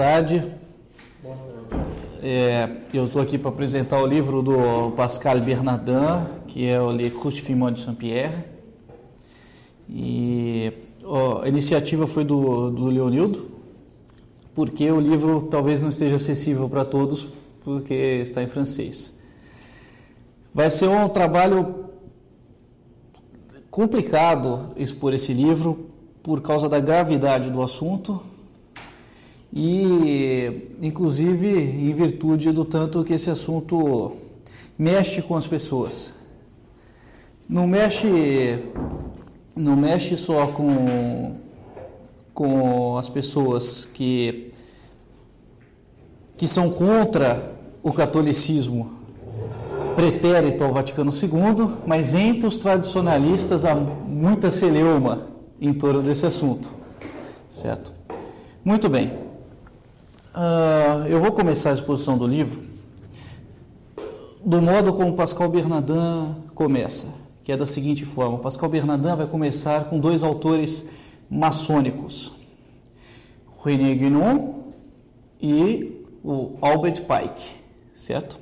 Tarde. É, eu estou aqui para apresentar o livro do Pascal Bernardin, que é o Le Crucifixion de Saint-Pierre. E ó, a iniciativa foi do, do Leonildo, porque o livro talvez não esteja acessível para todos, porque está em francês. Vai ser um trabalho complicado expor esse livro por causa da gravidade do assunto e, inclusive, em virtude do tanto que esse assunto mexe com as pessoas. Não mexe, não mexe só com, com as pessoas que, que são contra o catolicismo pretérito ao Vaticano II, mas entre os tradicionalistas há muita celeuma em torno desse assunto, certo? Muito bem. Uh, eu vou começar a exposição do livro do modo como Pascal Bernardin começa, que é da seguinte forma: Pascal Bernardin vai começar com dois autores maçônicos, René Guénon e o Albert Pike, certo?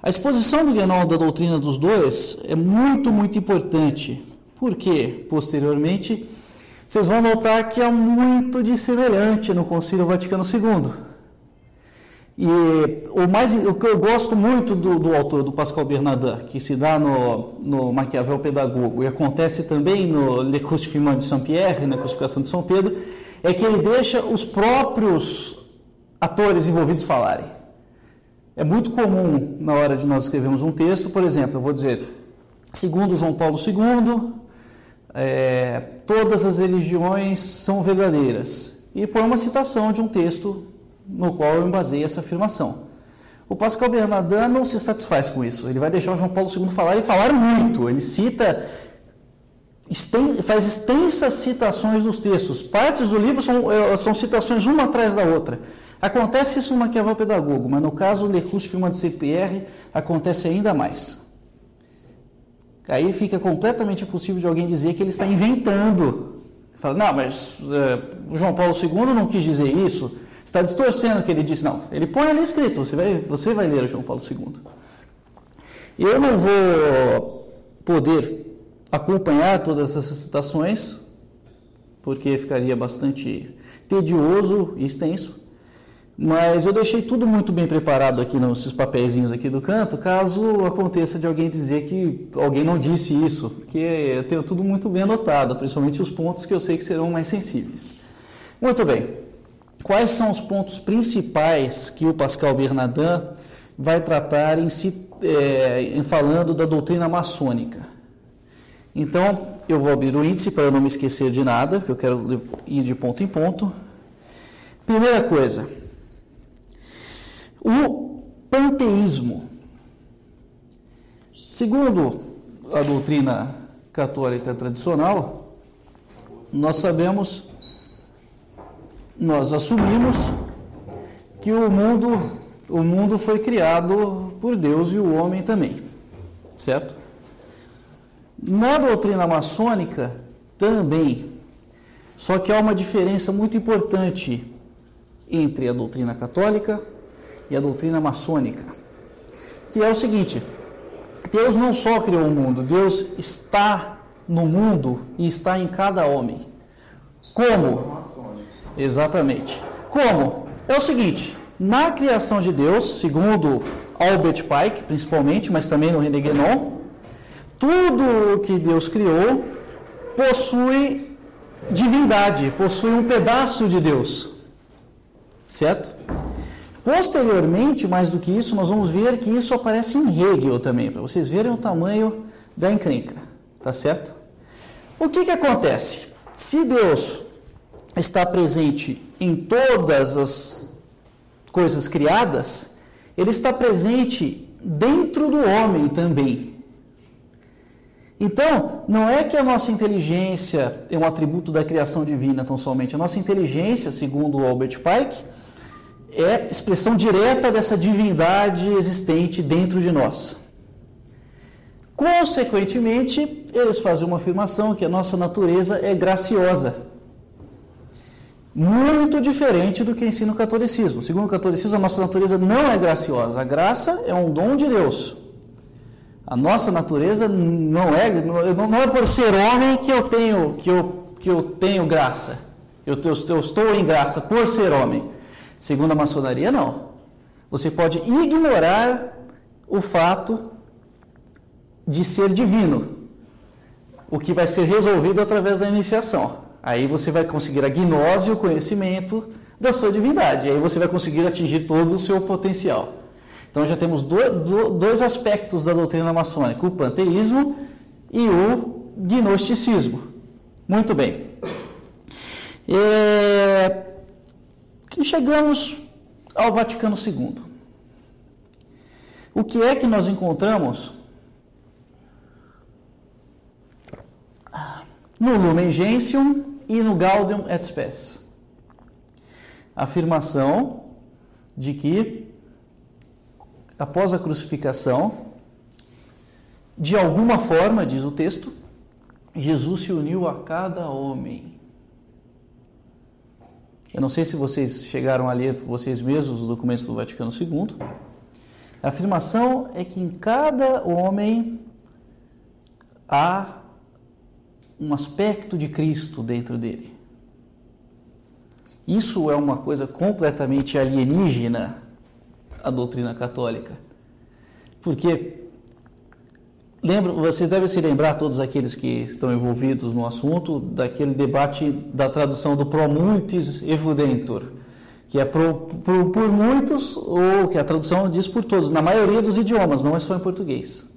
A exposição do Guénon da doutrina dos dois é muito, muito importante, porque posteriormente vocês vão notar que há muito de semelhante no Concílio Vaticano II. E o, mais, o que eu gosto muito do, do autor, do Pascal Bernardin, que se dá no, no Maquiavel Pedagogo e acontece também no Le Crucifixion de Saint-Pierre, na Crucificação de São Pedro, é que ele deixa os próprios atores envolvidos falarem. É muito comum na hora de nós escrevermos um texto, por exemplo, eu vou dizer, segundo João Paulo II, é, todas as religiões são verdadeiras. E põe uma citação de um texto no qual eu embasei essa afirmação. O Pascal Bernardin não se satisfaz com isso. Ele vai deixar o João Paulo II falar e falar muito. Ele cita, faz extensas citações dos textos. Partes do livro são, é, são citações uma atrás da outra. Acontece isso no Maquiavel Pedagogo, mas no caso Le Crucifixion de Saint-Pierre acontece ainda mais. Aí fica completamente impossível de alguém dizer que ele está inventando. Fala, não, mas é, o João Paulo II não quis dizer isso, está distorcendo o que ele disse. Não, ele põe ali escrito, você vai, você vai ler o João Paulo II. Eu não vou poder acompanhar todas essas citações, porque ficaria bastante tedioso e extenso. Mas eu deixei tudo muito bem preparado aqui nesses papeizinhos aqui do canto, caso aconteça de alguém dizer que alguém não disse isso, porque eu tenho tudo muito bem anotado, principalmente os pontos que eu sei que serão mais sensíveis. Muito bem. Quais são os pontos principais que o Pascal Bernardin vai tratar em, si, é, em falando da doutrina maçônica? Então, eu vou abrir o índice para eu não me esquecer de nada, porque eu quero ir de ponto em ponto. Primeira coisa, o panteísmo. Segundo a doutrina católica tradicional, nós sabemos, nós assumimos que o mundo, o mundo foi criado por Deus e o homem também, certo? Na doutrina maçônica também, só que há uma diferença muito importante entre a doutrina católica e a doutrina maçônica, que é o seguinte: Deus não só criou o mundo, Deus está no mundo e está em cada homem. Como? Exatamente. Como? É o seguinte: na criação de Deus, segundo Albert Pike, principalmente, mas também no René Guénon, tudo o que Deus criou possui divindade, possui um pedaço de Deus. Certo? Posteriormente, mais do que isso, nós vamos ver que isso aparece em Hegel também, para vocês verem o tamanho da encrenca, tá certo? O que que acontece? Se Deus está presente em todas as coisas criadas, ele está presente dentro do homem também. Então, não é que a nossa inteligência é um atributo da criação divina tão somente. A nossa inteligência, segundo Albert Pike, é expressão direta dessa divindade existente dentro de nós. Consequentemente, eles fazem uma afirmação que a nossa natureza é graciosa. muito diferente do que ensina o catolicismo. Segundo o catolicismo, a nossa natureza não é graciosa. A graça é um dom de Deus. A nossa natureza não é não é por ser homem que eu tenho que eu, que eu tenho graça. Eu, eu, eu estou em graça por ser homem. Segundo a maçonaria, não. Você pode ignorar o fato de ser divino, o que vai ser resolvido através da iniciação. Aí você vai conseguir a gnose, o conhecimento da sua divindade. Aí você vai conseguir atingir todo o seu potencial. Então já temos dois aspectos da doutrina maçônica: o panteísmo e o gnosticismo. Muito bem. É... E chegamos ao Vaticano II. O que é que nós encontramos no Lumen Gentium e no Gaudium et Spes. Afirmação de que após a crucificação, de alguma forma, diz o texto, Jesus se uniu a cada homem. Eu não sei se vocês chegaram a ler vocês mesmos os documentos do Vaticano II. A afirmação é que em cada homem há um aspecto de Cristo dentro dele. Isso é uma coisa completamente alienígena à doutrina católica. Porque lembro, vocês devem se lembrar todos aqueles que estão envolvidos no assunto daquele debate da tradução do pro multis evudentur, que é pro, pro, por muitos ou que a tradução diz por todos, na maioria dos idiomas, não é só em português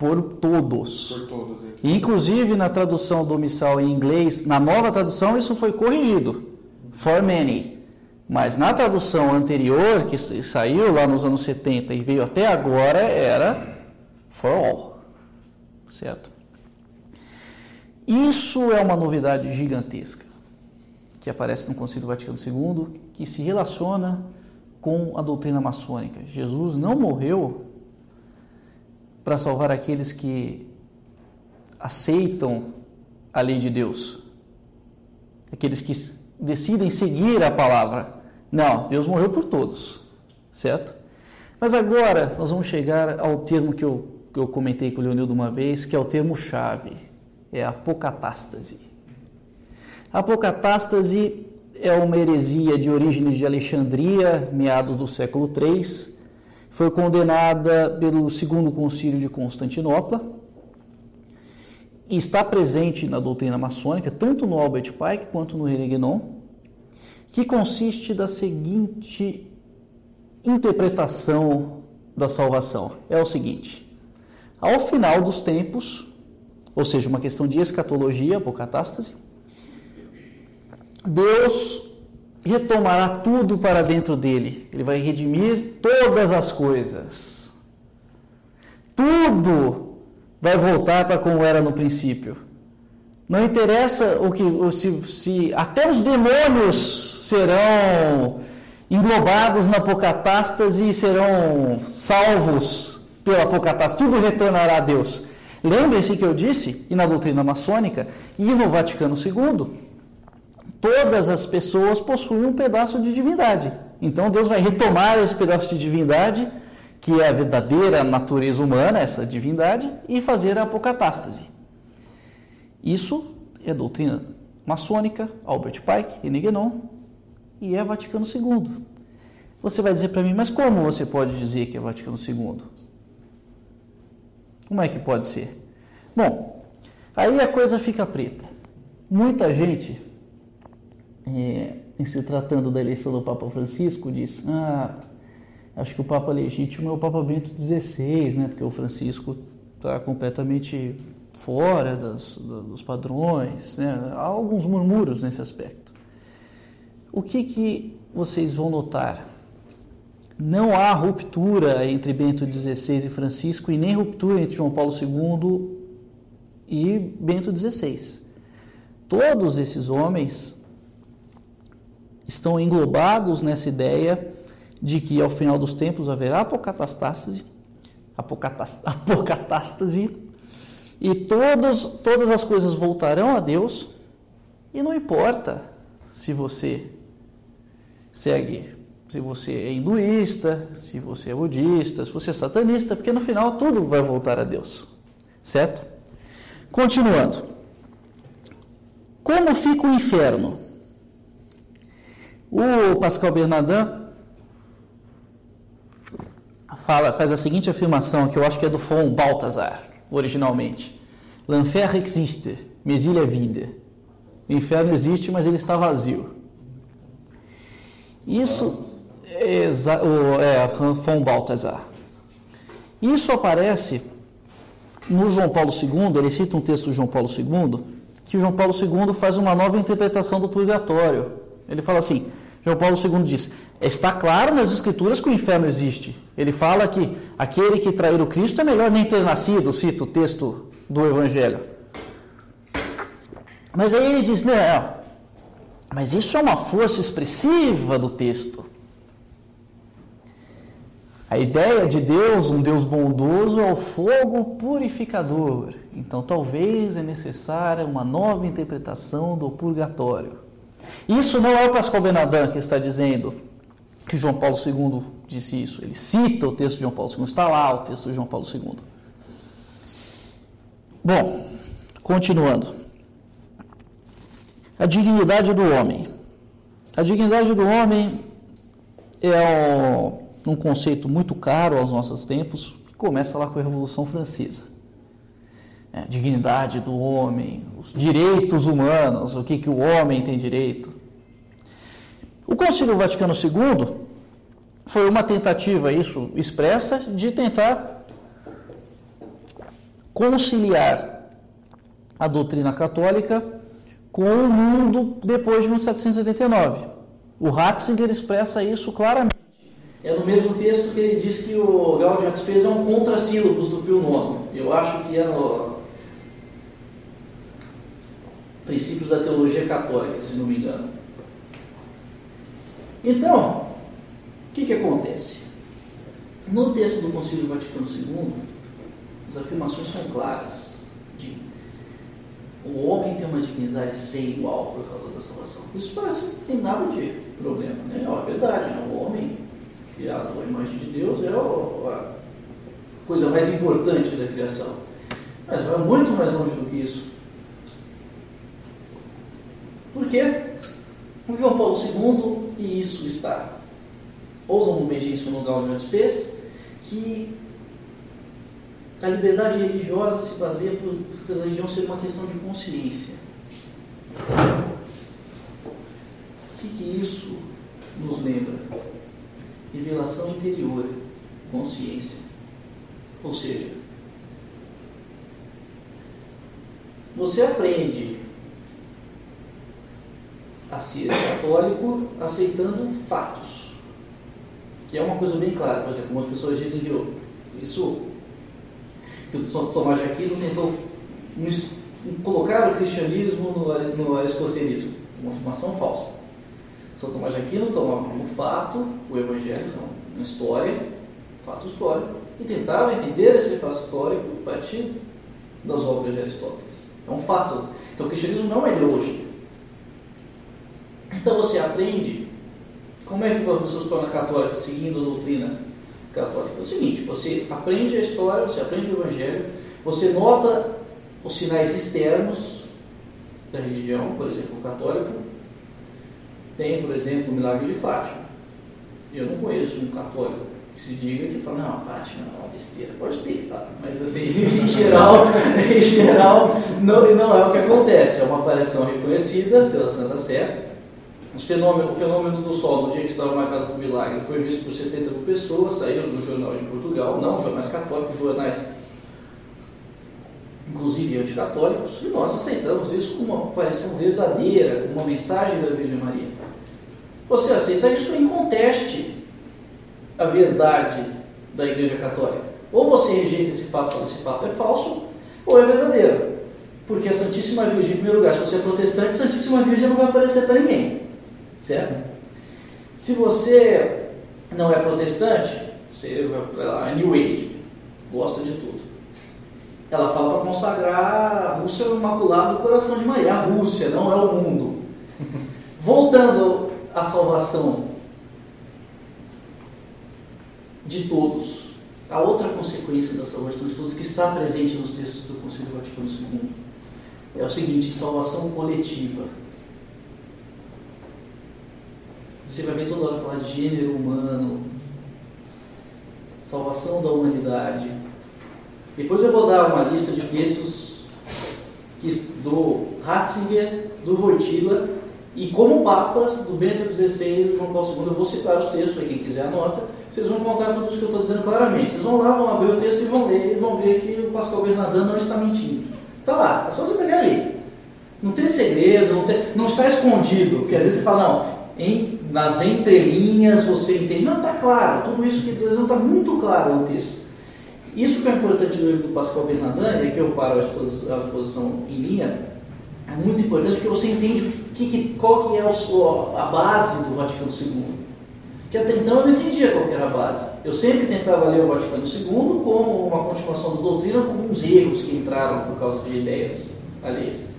por todos. Por todos. Inclusive na tradução do missal em inglês, na nova tradução isso foi corrigido. For many. Mas na tradução anterior, que saiu lá nos anos 70 e veio até agora, era for all. Certo? Isso é uma novidade gigantesca que aparece no Concílio Vaticano II, que se relaciona com a doutrina maçônica. Jesus não morreu para salvar aqueles que aceitam a lei de Deus, aqueles que decidem seguir a palavra. Não, Deus morreu por todos, certo? Mas agora nós vamos chegar ao termo que eu, eu comentei com o Leonildo uma vez, que é o termo chave, é a apocatástase. A apocatástase é uma heresia de origens de Alexandria, meados do século III, foi condenada pelo Segundo Concílio de Constantinopla e está presente na doutrina maçônica, tanto no Albert Pike quanto no Relignon, que consiste da seguinte interpretação da salvação. É o seguinte: ao final dos tempos, ou seja, uma questão de escatologia, apocatástase, Deus retomará tudo para dentro dele. Ele vai redimir todas as coisas. Tudo vai voltar para como era no princípio. Não interessa o que se, se até os demônios serão englobados na apocatástase e serão salvos pela apocatástase. Tudo retornará a Deus. Lembrem-se que eu disse, e na doutrina maçônica, e no Vaticano II, todas as pessoas possuem um pedaço de divindade. Então Deus vai retomar esse pedaço de divindade, que é a verdadeira natureza humana, essa divindade, e fazer a apocatástase. Isso é doutrina maçônica, Albert Pike, René Guénon, e é Vaticano II. Você vai dizer para mim, mas como você pode dizer que é Vaticano II? Como é que pode ser? Bom, aí a coisa fica preta. Muita gente é, em se tratando da eleição do Papa Francisco, diz: ah, acho que o Papa legítimo é o Papa Bento XVI, né? Porque o Francisco está completamente fora das, dos padrões, né? Há alguns murmúrios nesse aspecto. O que que vocês vão notar? Não há ruptura entre Bento XVI e Francisco e nem ruptura entre João Paulo II e Bento XVI. Todos esses homens estão englobados nessa ideia de que ao final dos tempos haverá apocatástase, apocatástase e todos, todas as coisas voltarão a Deus E não importa se você segue, se você é hinduísta, se você é budista, se você é satanista, porque no final tudo vai voltar a Deus. Certo? Continuando. Como fica o inferno? O Pascal Bernardin fala, faz a seguinte afirmação, que eu acho que é do Fon Balthazar, originalmente. L'enfer existe, mais il est vide. O inferno existe, mas ele está vazio. Isso é, é Von Balthasar. Isso aparece no João Paulo II, ele cita um texto do João Paulo II, que o João Paulo II faz uma nova interpretação do purgatório. Ele fala assim: João Paulo II diz: está claro nas Escrituras que o inferno existe. Ele fala que aquele que trair o Cristo é melhor nem ter nascido, cita o texto do Evangelho. Mas aí ele diz: não, mas isso é uma força expressiva do texto. A ideia de Deus, um Deus bondoso, é o fogo purificador. Então, talvez é necessária uma nova interpretação do purgatório. Isso não é o Pascal Benadin que está dizendo que João Paulo II disse isso. Ele cita o texto de João Paulo II, está lá o texto de João Paulo II. Bom, continuando. A dignidade do homem. A dignidade do homem é um, conceito muito caro aos nossos tempos, que começa lá com a Revolução Francesa. É, dignidade do homem, os direitos humanos, o que, que o homem tem direito. O Concílio Vaticano II foi uma tentativa, isso expressa, de tentar conciliar a doutrina católica com o mundo depois de 1789. O Ratzinger expressa isso claramente. É no mesmo texto que ele diz que o Gaudium et Spes é um contrassílabos do Pio IX. Eu acho que é no Princípios da Teologia Católica, se não me engano. Então, o que, que acontece? No texto do Concílio Vaticano II, as afirmações são claras de o homem tem uma dignidade sem igual por causa da salvação. Isso parece que não tem nada de problema, né? É verdade, né? O homem, criado à imagem de Deus, é a coisa mais importante da criação. Mas vai muito mais longe do que isso. Por quê? O João Paulo II, e isso está ou no Momento no Gaudium et Spes, que a liberdade religiosa se baseia por, pela religião ser uma questão de consciência. O que, que isso nos lembra? Revelação interior, consciência. Ou seja, você aprende a ser católico aceitando fatos, que é uma coisa bem clara. Por exemplo, algumas pessoas dizem que isso que o Tomás de Aquino tentou colocar o cristianismo no, no aristotelismo, uma afirmação falsa. São Tomás de Aquino tomava como fato o evangelho, então, uma história, fato histórico, e tentava entender esse fato histórico a partir das obras de Aristóteles. É um fato. Então o cristianismo não é ideologia. Então você aprende como é que uma pessoa se torna católica seguindo a doutrina católica. É o seguinte, você aprende a história, você aprende o Evangelho, você nota os sinais externos da religião, por exemplo, o católico tem, por exemplo, o milagre de Fátima. Eu não conheço um católico que se diga que fala, não, Fátima é uma besteira. Pode ter, tá? Mas assim, em geral, em geral não, não é o que acontece. É uma aparição reconhecida pela Santa Sé, Fenômeno, o fenômeno do sol, no dia que estava marcado por milagre, foi visto por 70 mil pessoas, saíram no jornal de Portugal, não jornais católicos, jornais inclusive anticatólicos, e nós aceitamos isso como uma aparição verdadeira, como uma mensagem da Virgem Maria. Você aceita isso em conteste a verdade da Igreja Católica. Ou você rejeita esse fato, fala esse fato é falso, ou é verdadeiro. Porque a Santíssima Virgem, em primeiro lugar, se você é protestante, a Santíssima Virgem não vai aparecer para ninguém. Certo? Se você não é protestante, você é New Age, gosta de tudo. Ela fala para consagrar a Rússia o Imaculado do Coração de Maria. A Rússia, não é o mundo. Voltando à salvação de todos. A outra consequência da salvação de todos, que está presente nos textos do Concílio Vaticano II, é o seguinte: salvação coletiva. Você vai ver toda hora falar de gênero humano, salvação da humanidade. Depois eu vou dar uma lista de textos do Ratzinger, do Voitila e como papas do Bento XVI e do João Paulo II. Eu vou citar os textos aí, quem quiser anota. Vocês vão encontrar tudo isso que eu estou dizendo claramente. Vocês vão lá, vão abrir o texto e vão ler e vão ver que o Pascal Bernardin não está mentindo. Está lá, é só você pegar ali. Não tem segredo, não, tem, não está escondido, porque às vezes você fala, não, em, nas entrelinhas você entende. Não, está claro, tudo isso que não está muito claro no texto. Isso que é importante no livro do Pascal Bernardin, e aqui eu paro a exposição em linha, é muito importante porque você entende que, que, qual que é a base do Vaticano II. Que até então eu não entendia qual era a base. Eu sempre tentava ler o Vaticano II como uma continuação da doutrina, com alguns erros que entraram por causa de ideias alheias.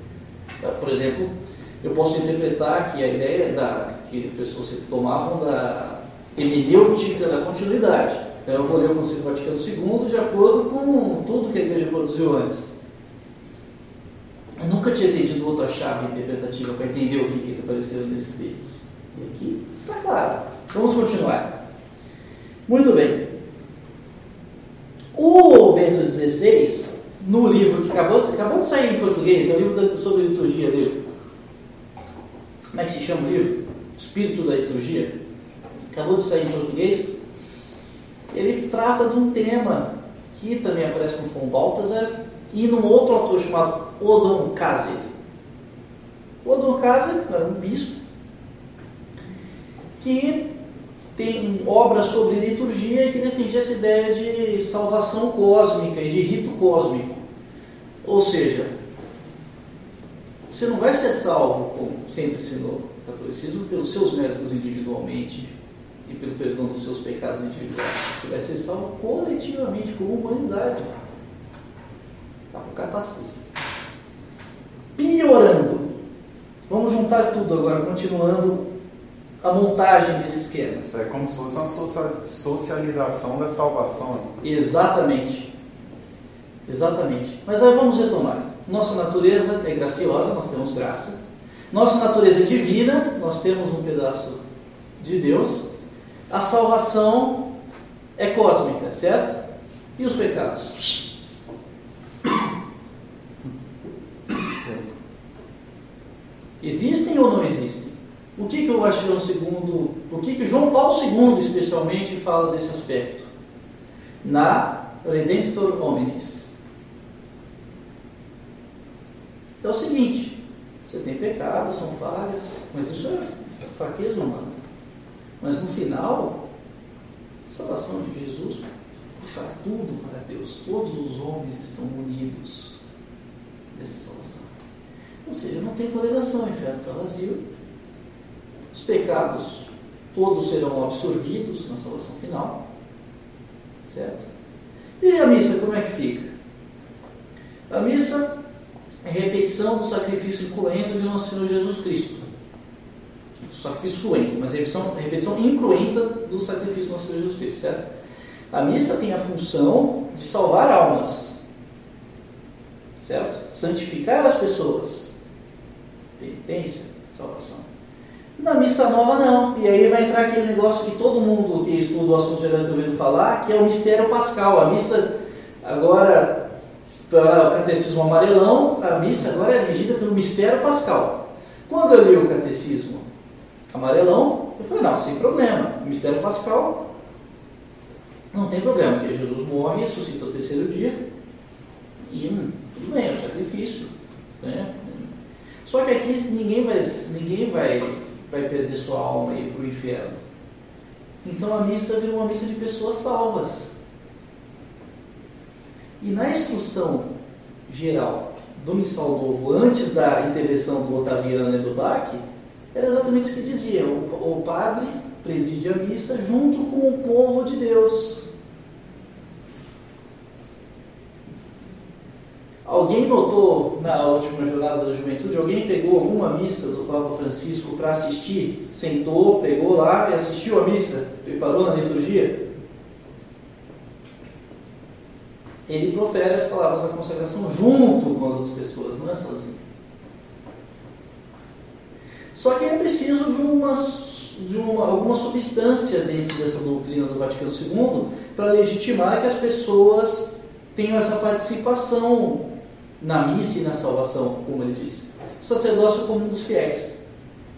Por exemplo, eu posso interpretar que a ideia da, que as pessoas tomavam da hermenêutica da continuidade. Então eu vou ler o Conselho Vaticano II de acordo com tudo que a igreja produziu antes. Eu nunca tinha entendido outra chave interpretativa para entender o que, que apareceu nesses textos. E aqui está claro. Vamos continuar. Muito bem. O Bento XVI, no livro que acabou, acabou de sair em português, é o livro sobre liturgia dele. Como é que se chama o livro? Espírito da Liturgia. Acabou de sair em português. Ele trata de um tema que também aparece no Von Balthasar e num outro autor chamado Odon Kazer. Odon Kazer era um bispo que tem obras sobre liturgia e que defendia essa ideia de salvação cósmica e de rito cósmico. Ou seja, você não vai ser salvo, como sempre ensinou o catolicismo, pelos seus méritos individualmente e pelo perdão dos seus pecados individuais. Você vai ser salvo coletivamente, como humanidade. Apocatastasia. Piorando. Vamos juntar tudo agora, continuando a montagem desse esquema. Isso é como se fosse uma socialização da salvação. Exatamente. Exatamente. Mas aí vamos retomar. Nossa natureza é graciosa, nós temos graça. Nossa natureza é divina, nós temos um pedaço de Deus. A salvação é cósmica, certo? E os pecados? Existem ou não existem? O que, que o João II, o que, que João Paulo II especialmente fala desse aspecto? Na Redemptor Hominis. É o seguinte, você tem pecado, são falhas, mas isso é fraqueza humana. Mas no final, a salvação de Jesus puxa tudo para Deus. Todos os homens estão unidos nessa salvação. Ou seja, não tem condenação, o inferno está vazio, os pecados todos serão absorvidos na salvação final. Certo? E a missa, como é que fica? A missa é repetição do sacrifício incruento de Nosso Senhor Jesus Cristo. Sacrifício cruento, mas repetição, repetição incruenta do sacrifício de Nosso Senhor Jesus Cristo, certo? A missa tem a função de salvar almas, certo? Santificar as pessoas. Penitência, salvação. Na missa nova não. E aí vai entrar aquele negócio que todo mundo que estuda o assunto já está ouvindo falar, que é o mistério pascal. A missa agora, o catecismo amarelão, a missa agora é regida pelo mistério pascal. Quando eu li o catecismo amarelão, eu falei, não, sem problema. O mistério pascal não tem problema, porque Jesus morre, ressuscita o terceiro dia, e hum, tudo bem, é o sacrifício. Né? Só que aqui ninguém vai, ninguém vai vai perder sua alma e ir para o inferno. Então a missa virou uma missa de pessoas salvas. E na instrução geral do Missal Novo, antes da intervenção do Otaviano e do Bach, era exatamente isso que dizia: o, o padre preside a missa junto com o povo de Deus. Última jornada da juventude, alguém pegou alguma missa do Papa Francisco para assistir? Sentou, pegou lá e assistiu a missa? Preparou na liturgia? Ele profere as palavras da consagração junto com as outras pessoas, não é sozinho. Só que é preciso de, uma, de uma, alguma substância dentro dessa doutrina do Vaticano II para legitimar que as pessoas tenham essa participação na missa e na salvação, como ele disse. O sacerdócio comum dos fiéis.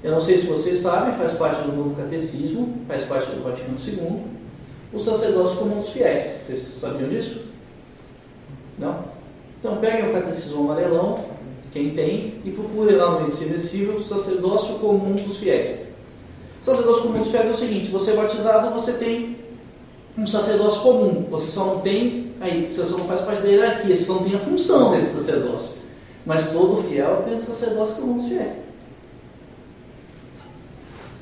Eu não sei se vocês sabem, faz parte do novo catecismo, faz parte do Vaticano II, o sacerdócio comum dos fiéis. Vocês sabiam disso? Não? Então peguem o catecismo amarelão, quem tem, e procurem lá no ensino o sacerdócio comum dos fiéis. O sacerdócio comum dos fiéis é o seguinte: você é batizado, você tem um sacerdócio comum, você só não tem Aí você só não faz parte da hierarquia, você só não tem a função desse sacerdócio. Mas todo fiel tem sacerdócio comum dos fiéis.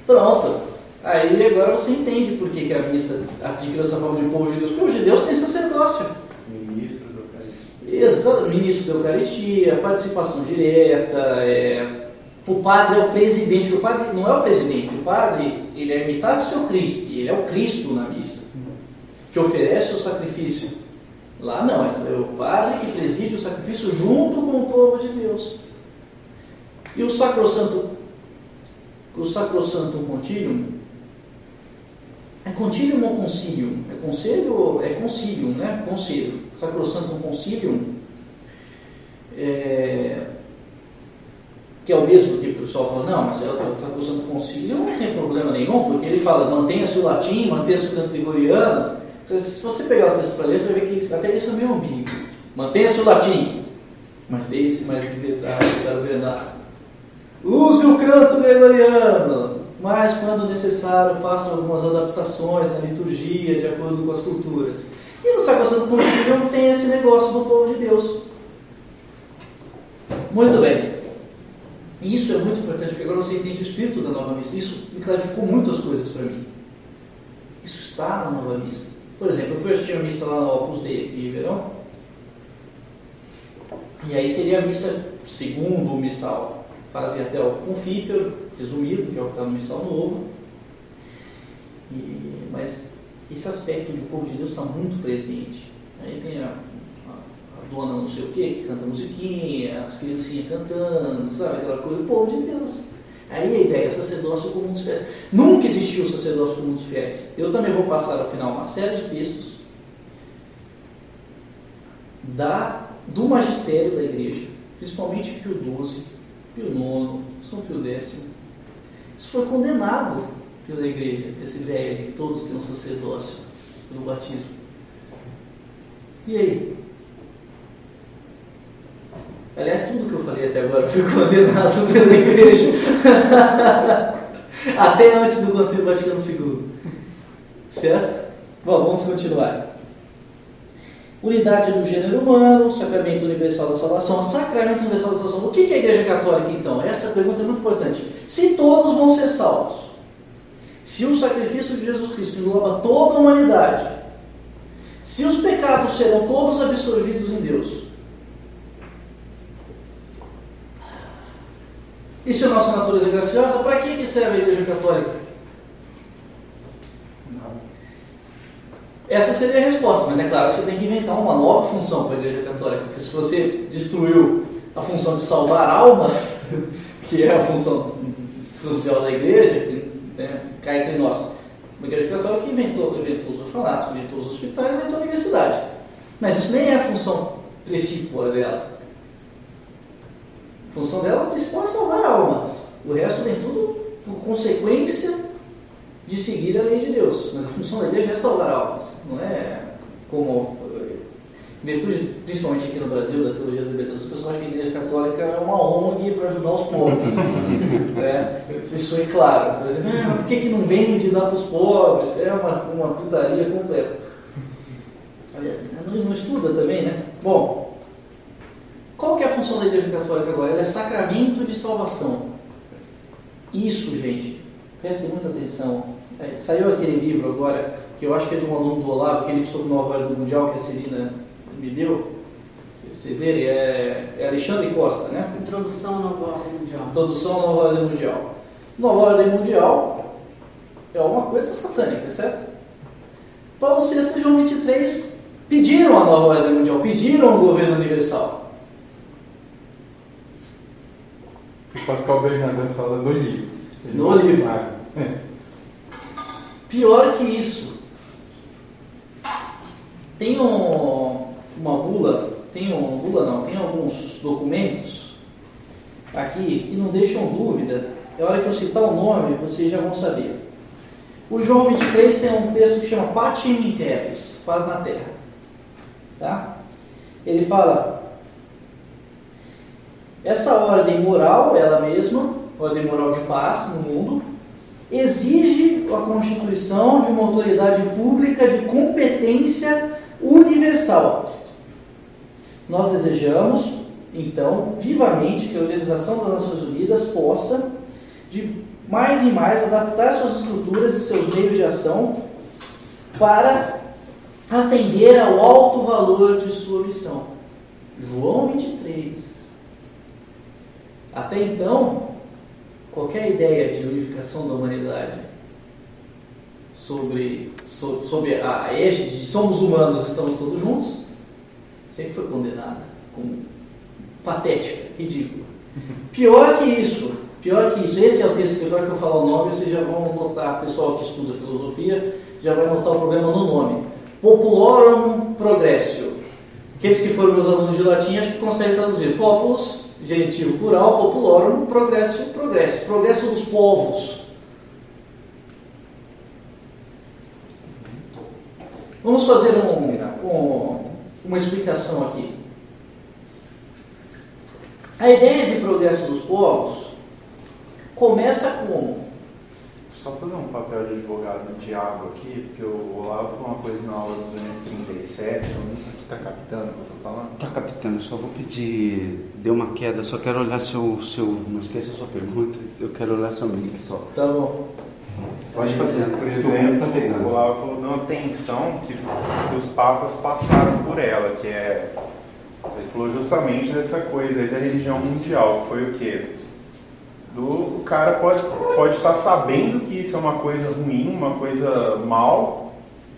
Pronto. Aí agora você entende por que, que a missa adquiriu essa forma de povo de Deus. Porque o de Deus tem sacerdócio. Ministro da Eucaristia. Exato, ministro da Eucaristia, participação direta, é... o padre é o presidente. O padre não é o presidente, o padre ele é metade do seu Cristo, ele é o Cristo na missa, que oferece o sacrifício. Lá não, é o padre que preside o sacrifício junto com o povo de Deus. E o sacrosanto, o sacrosanto contínuo, é contínuo ou concílium? É conselho, é concílium, né? Conselho. Sacrosanto concílium, é, que é o mesmo que o pessoal fala, não, mas o sacrosanto concílium não tem problema nenhum, porque ele fala, mantenha-se o latim, mantenha-se o canto gregoriano, se você pegar o texto para ler, você vai ver que até isso é meio ambíguo. Mantenha-se o latim, mas deixe mais liberdade para ordenar. Use o canto gregoriano, mas quando necessário, faça algumas adaptações na liturgia, de acordo com as culturas. E no Sacrosanto Concílio tem esse negócio do povo de Deus. Muito bem. E isso é muito importante, porque agora você entende o espírito da nova missa. Isso me clarificou muitas coisas para mim. Isso está na nova missa. Por exemplo, eu fui assistir a missa lá no Opus Dei aqui em Ribeirão. E aí seria a missa segundo o missal. Fazia até o confíter, resumido, que é o que está no missal novo. E, mas esse aspecto de povo de Deus está muito presente. Aí tem a, a, dona não sei o que, que canta musiquinha, as criancinhas cantando, sabe? Aquela coisa, o povo de Deus. Aí a ideia é sacerdócio comum dos fiéis. Nunca existiu sacerdócio comum dos fiéis. Eu também vou passar ao final uma série de textos da, do magistério da igreja, principalmente Pio XII, Pio IX, São Pio X. Isso foi condenado pela igreja, essa ideia de que todos têm um sacerdócio pelo batismo. E aí? Aliás, tudo que eu falei até agora foi condenado pela igreja. até antes do Concílio Vaticano II. Certo? Bom, vamos continuar. Unidade do gênero humano, sacramento universal da salvação. Sacramento universal da salvação. O que é a Igreja Católica então? Essa pergunta é muito importante. Se todos vão ser salvos, se o sacrifício de Jesus Cristo engloba toda a humanidade, se os pecados serão todos absorvidos em Deus, E se a nossa natureza é graciosa, para que, que serve a Igreja Católica? Essa seria a resposta, mas é claro que você tem que inventar uma nova função para a Igreja Católica, porque se você destruiu a função de salvar almas, que é a função social da Igreja, né, cai entre nós. A Igreja Católica inventou, inventou os orfanatos, inventou os hospitais, inventou a universidade. Mas isso nem é a função principal dela. A função dela principal é salvar almas. O resto vem tudo por consequência de seguir a lei de Deus. Mas a função da igreja é salvar almas. Não é como, em virtude, principalmente aqui no Brasil, da teologia da libertação, as pessoas acham que a igreja católica é uma ONG para ajudar os pobres. é, isso é claro. Por exemplo, ah, por que, que não vende dar para os pobres? É uma, uma putaria completa. Não, não estuda também, né? Bom, qual que é a função da Igreja Católica agora? Ela é sacramento de salvação. Isso, gente, prestem muita atenção. É, saiu aquele livro agora, que eu acho que é de um aluno do Olavo, aquele sobre Nova Ordem Mundial que a Celina me deu. vocês lerem, é, é Alexandre Costa, né? Introdução à Nova Ordem Mundial. Introdução à Nova Ordem Mundial. Nova Ordem Mundial é uma coisa satânica, certo? Paulo VI e João 23 pediram a Nova Ordem Mundial, pediram o governo universal. O Pascal Bernardo fala no livro. Ele No livro. Pior que isso, tem um- uma bula, tem um bula não, tem alguns documentos aqui que não deixam dúvida. É hora que eu citar o nome, vocês já vão saber. O João 23 tem um texto que chama Patim in Terris, paz na terra. Tá? Ele fala essa ordem moral, ela mesma, ordem moral de paz no mundo, exige a constituição de uma autoridade pública de competência universal. Nós desejamos, então, vivamente que a Organização das Nações Unidas possa, de mais e mais, adaptar suas estruturas e seus meios de ação para atender ao alto valor de sua missão. João 23. Até então, qualquer ideia de unificação da humanidade sobre, so- sobre a égide de somos humanos, estamos todos juntos, sempre foi condenada como patética, ridícula. Pior que isso, pior que isso, esse é o texto que agora que eu falar o nome, vocês já vão notar, pessoal que estuda filosofia, já vai notar o problema no nome. Populorum progressio. Aqueles que foram meus alunos de latim acho que conseguem traduzir. Populus, genitivo plural, populorum, progresso, progresso. Progresso dos povos. Vamos fazer um- um- uma explicação aqui. A ideia de progresso dos povos começa como? Só fazer um papel de advogado do diabo aqui, porque o Olavo falou uma coisa na aula 237, alguém aqui tá captando o que eu tô falando? Tá capitão, eu só vou pedir. Deu uma queda, só quero olhar seu. seu não esqueça a sua pergunta, eu quero olhar seu link só. Tá bom. Pode fazer. Por tá exemplo, pegando. o Olavo falou de uma tensão que, que os papas passaram por ela, que é. Ele falou justamente dessa coisa aí da religião mundial, que foi o quê? Do, o cara pode, pode estar sabendo que isso é uma coisa ruim, uma coisa mal,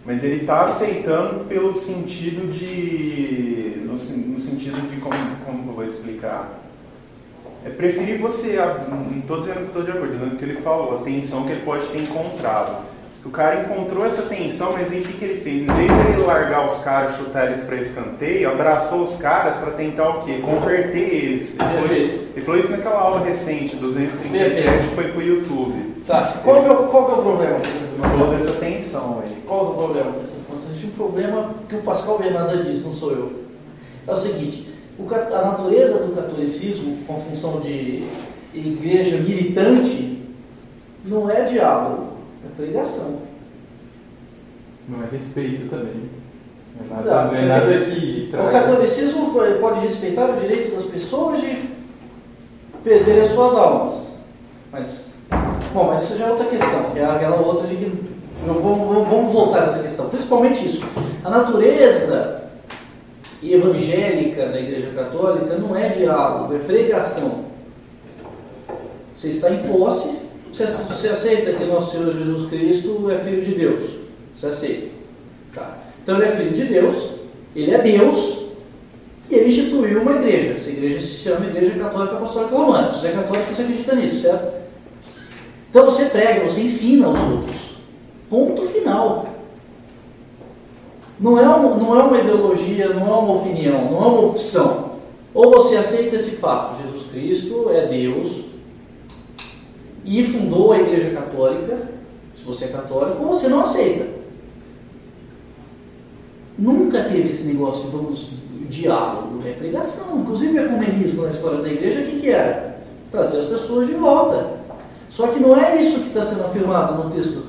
mas ele está aceitando pelo sentido de. No, no sentido de como, como eu vou explicar? É preferir você. Não estou dizendo que estou de acordo, dizendo que ele falou, a tensão que ele pode ter encontrado. O cara encontrou essa tensão, mas aí o que, que ele fez? Em vez de ele largar os caras, chutar eles para escanteio, abraçou os caras para tentar o quê? Converter eles. Ele falou, Perfeito. ele falou isso naquela aula recente, 237, Perfeito. que foi pro YouTube. Tá. Qual que é, o- qual que é o problema? Ele falou dessa tensão aí. Qual é o problema com essa informação? Existe um problema que o Pascal Bernarda diz, não sou eu. É o seguinte, a natureza do catolicismo, com função de igreja militante, não é diálogo, pregação. Não é respeito também. Não é nada, não é nada que O traga. catolicismo pode respeitar o direito das pessoas de perderem as suas almas. Mas, bom, mas isso já é outra questão, que é aquela outra de que. não, Vamos, vamos- vamos voltar a essa questão. Principalmente isso. A natureza evangélica da Igreja Católica não é diálogo, é pregação. Você está em posse, você, você aceita que nosso Senhor Jesus Cristo é Filho de Deus. Você aceita. Tá. Então ele é Filho de Deus, ele é Deus, e ele instituiu uma igreja. Essa igreja se chama Igreja Católica Apostólica Romana. Se você é católico, você acredita nisso, certo? Então você prega, você ensina aos outros. Ponto final. Não é, um, não é uma ideologia, não é uma opinião, não é uma opção. Ou você aceita esse fato: Jesus Cristo é Deus e fundou a Igreja Católica, se você é católico, ou você não aceita. Nunca teve esse negócio de vamos diálogo, é pregação. Inclusive, o ecumenismo na história da igreja, o que, que era? Trazer as pessoas de volta. Só que não é isso que está sendo afirmado no texto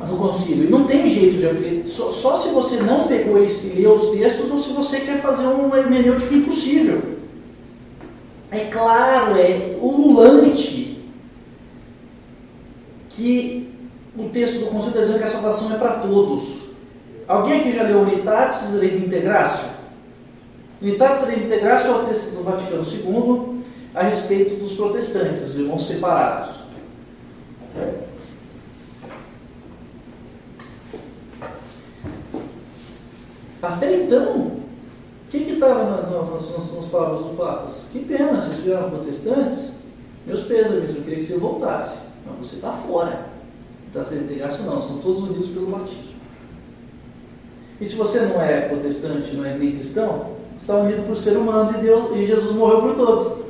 do concílio. E não tem jeito de. Só, só se você não pegou esse, e leu os textos ou se você quer fazer um hermenêutico impossível. É claro, é ululante que o texto do concílio está dizendo que a salvação é para todos. Alguém aqui já leu Unitatis Rei Integratio? Unitatis Reintegratio é o texto do Vaticano II a respeito dos protestantes, os irmãos separados. Até então, o que estava nas, nas, nas, nas palavras dos papas? Que pena, vocês vieram protestantes, meus pêsames, eu queria que você voltasse. Não, você está fora. Não está sendo integração, não, são todos unidos pelo batismo. E se você não é protestante, não é nem cristão, está unido por ser humano e, Deus, e Jesus morreu por todos.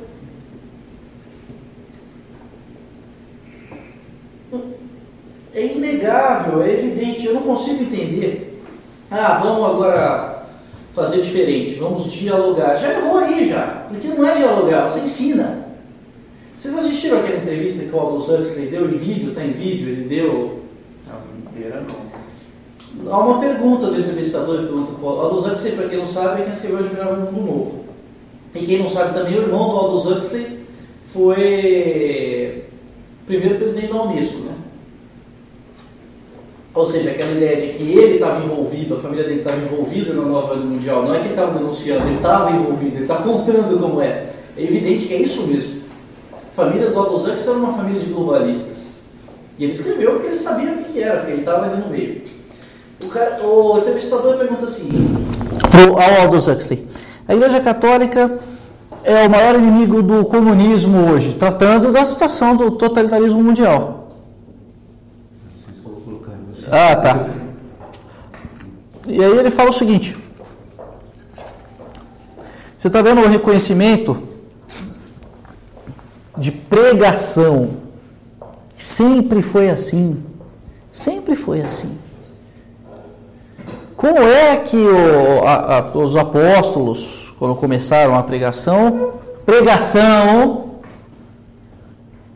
É inegável, é evidente, eu não consigo entender. Ah, vamos agora fazer diferente, vamos dialogar. Já errou aí já, porque não é dialogar, você ensina. Vocês assistiram aquela entrevista que o Aldous Huxley deu em vídeo? Está em vídeo? Ele deu. Não, inteira não. Há uma pergunta do entrevistador, ele pergunta para o Aldous Huxley, para quem não sabe, é quem escreveu Admirável Mundo Novo. E quem não sabe também, o irmão do Aldous Huxley foi primeiro presidente da Unesco, né? Ou seja, aquela ideia de que ele estava envolvido, a família dele estava envolvida na nova ordem mundial, não é que ele estava denunciando, ele estava envolvido, ele está contando como é. É evidente que é isso mesmo. A família do Aldous Huxley era uma família de globalistas. E ele escreveu porque ele sabia o que era, porque ele estava ali no meio. O, cara, o entrevistador pergunta assim, ao Aldous Huxley, a Igreja Católica é o maior inimigo do comunismo hoje, tratando da situação do totalitarismo mundial. Ah, tá. E aí ele fala o seguinte: você está vendo o reconhecimento de pregação? Sempre foi assim. Sempre foi assim. Como é que o, a, a, os apóstolos, quando começaram a pregação, pregação,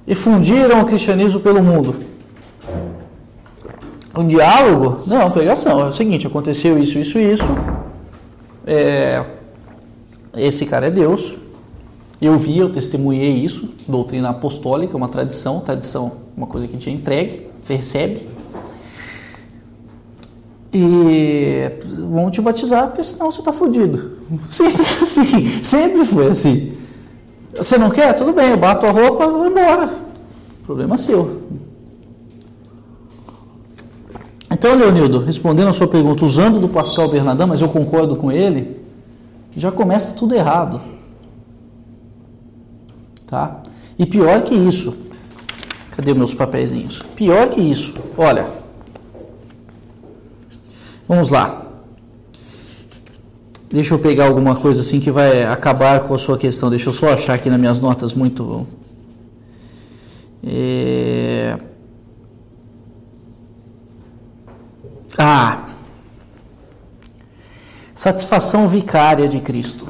e fundiram o cristianismo pelo mundo? Um diálogo? Não, pregação. É o seguinte, aconteceu isso, isso, isso. É, esse cara é Deus. Eu vi, eu testemunhei isso. Doutrina apostólica, uma tradição. Tradição, uma coisa que gente é entregue, você recebe. E vão te batizar, porque senão você está fodido. Simples assim. Sempre foi assim. Você não quer? Tudo bem, eu bato a roupa, vou embora. Problema seu. Então, Leonildo, respondendo a sua pergunta, usando do Pascal Bernardin, mas eu concordo com ele, já começa tudo errado. Tá? E pior que isso, cadê meus papeizinhos? Pior que isso, olha, vamos lá. Deixa eu pegar alguma coisa assim que vai acabar com a sua questão. Deixa eu só achar aqui nas minhas notas muito. É... Ah, satisfação vicária de Cristo.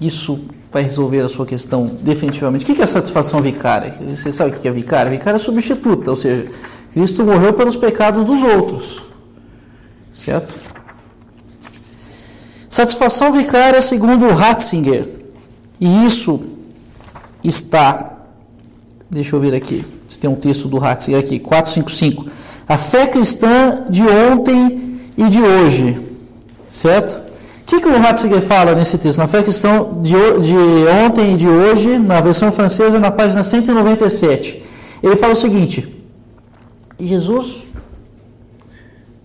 Isso vai resolver a sua questão definitivamente. O que é satisfação vicária? Você sabe o que é vicária? Vicária é substituta, ou seja, Cristo morreu pelos pecados dos outros. Certo? Satisfação vicária segundo Ratzinger. E isso está. Deixa eu ver aqui. Tem um texto do Ratzinger aqui, 455 a fé cristã de ontem e de hoje, certo? Que, que o Ratzinger fala nesse texto? Na fé cristã de, de ontem e de hoje, na versão francesa, na página 197. Ele fala o seguinte: Jesus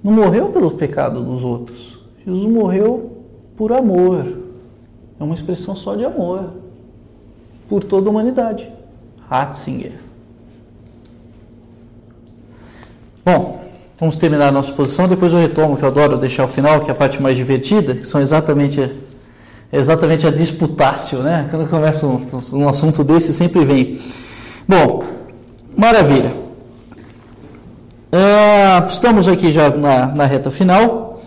não morreu pelo pecado dos outros. Jesus morreu por amor. É uma expressão só de amor. Por toda a humanidade. Ratzinger. Bom, vamos terminar a nossa exposição, depois eu retomo, que eu adoro deixar o final, que é a parte mais divertida, que são exatamente, exatamente a disputácio, né? Quando começa um, um assunto desse, sempre vem. Bom, maravilha. Uh, estamos aqui já na, na reta final.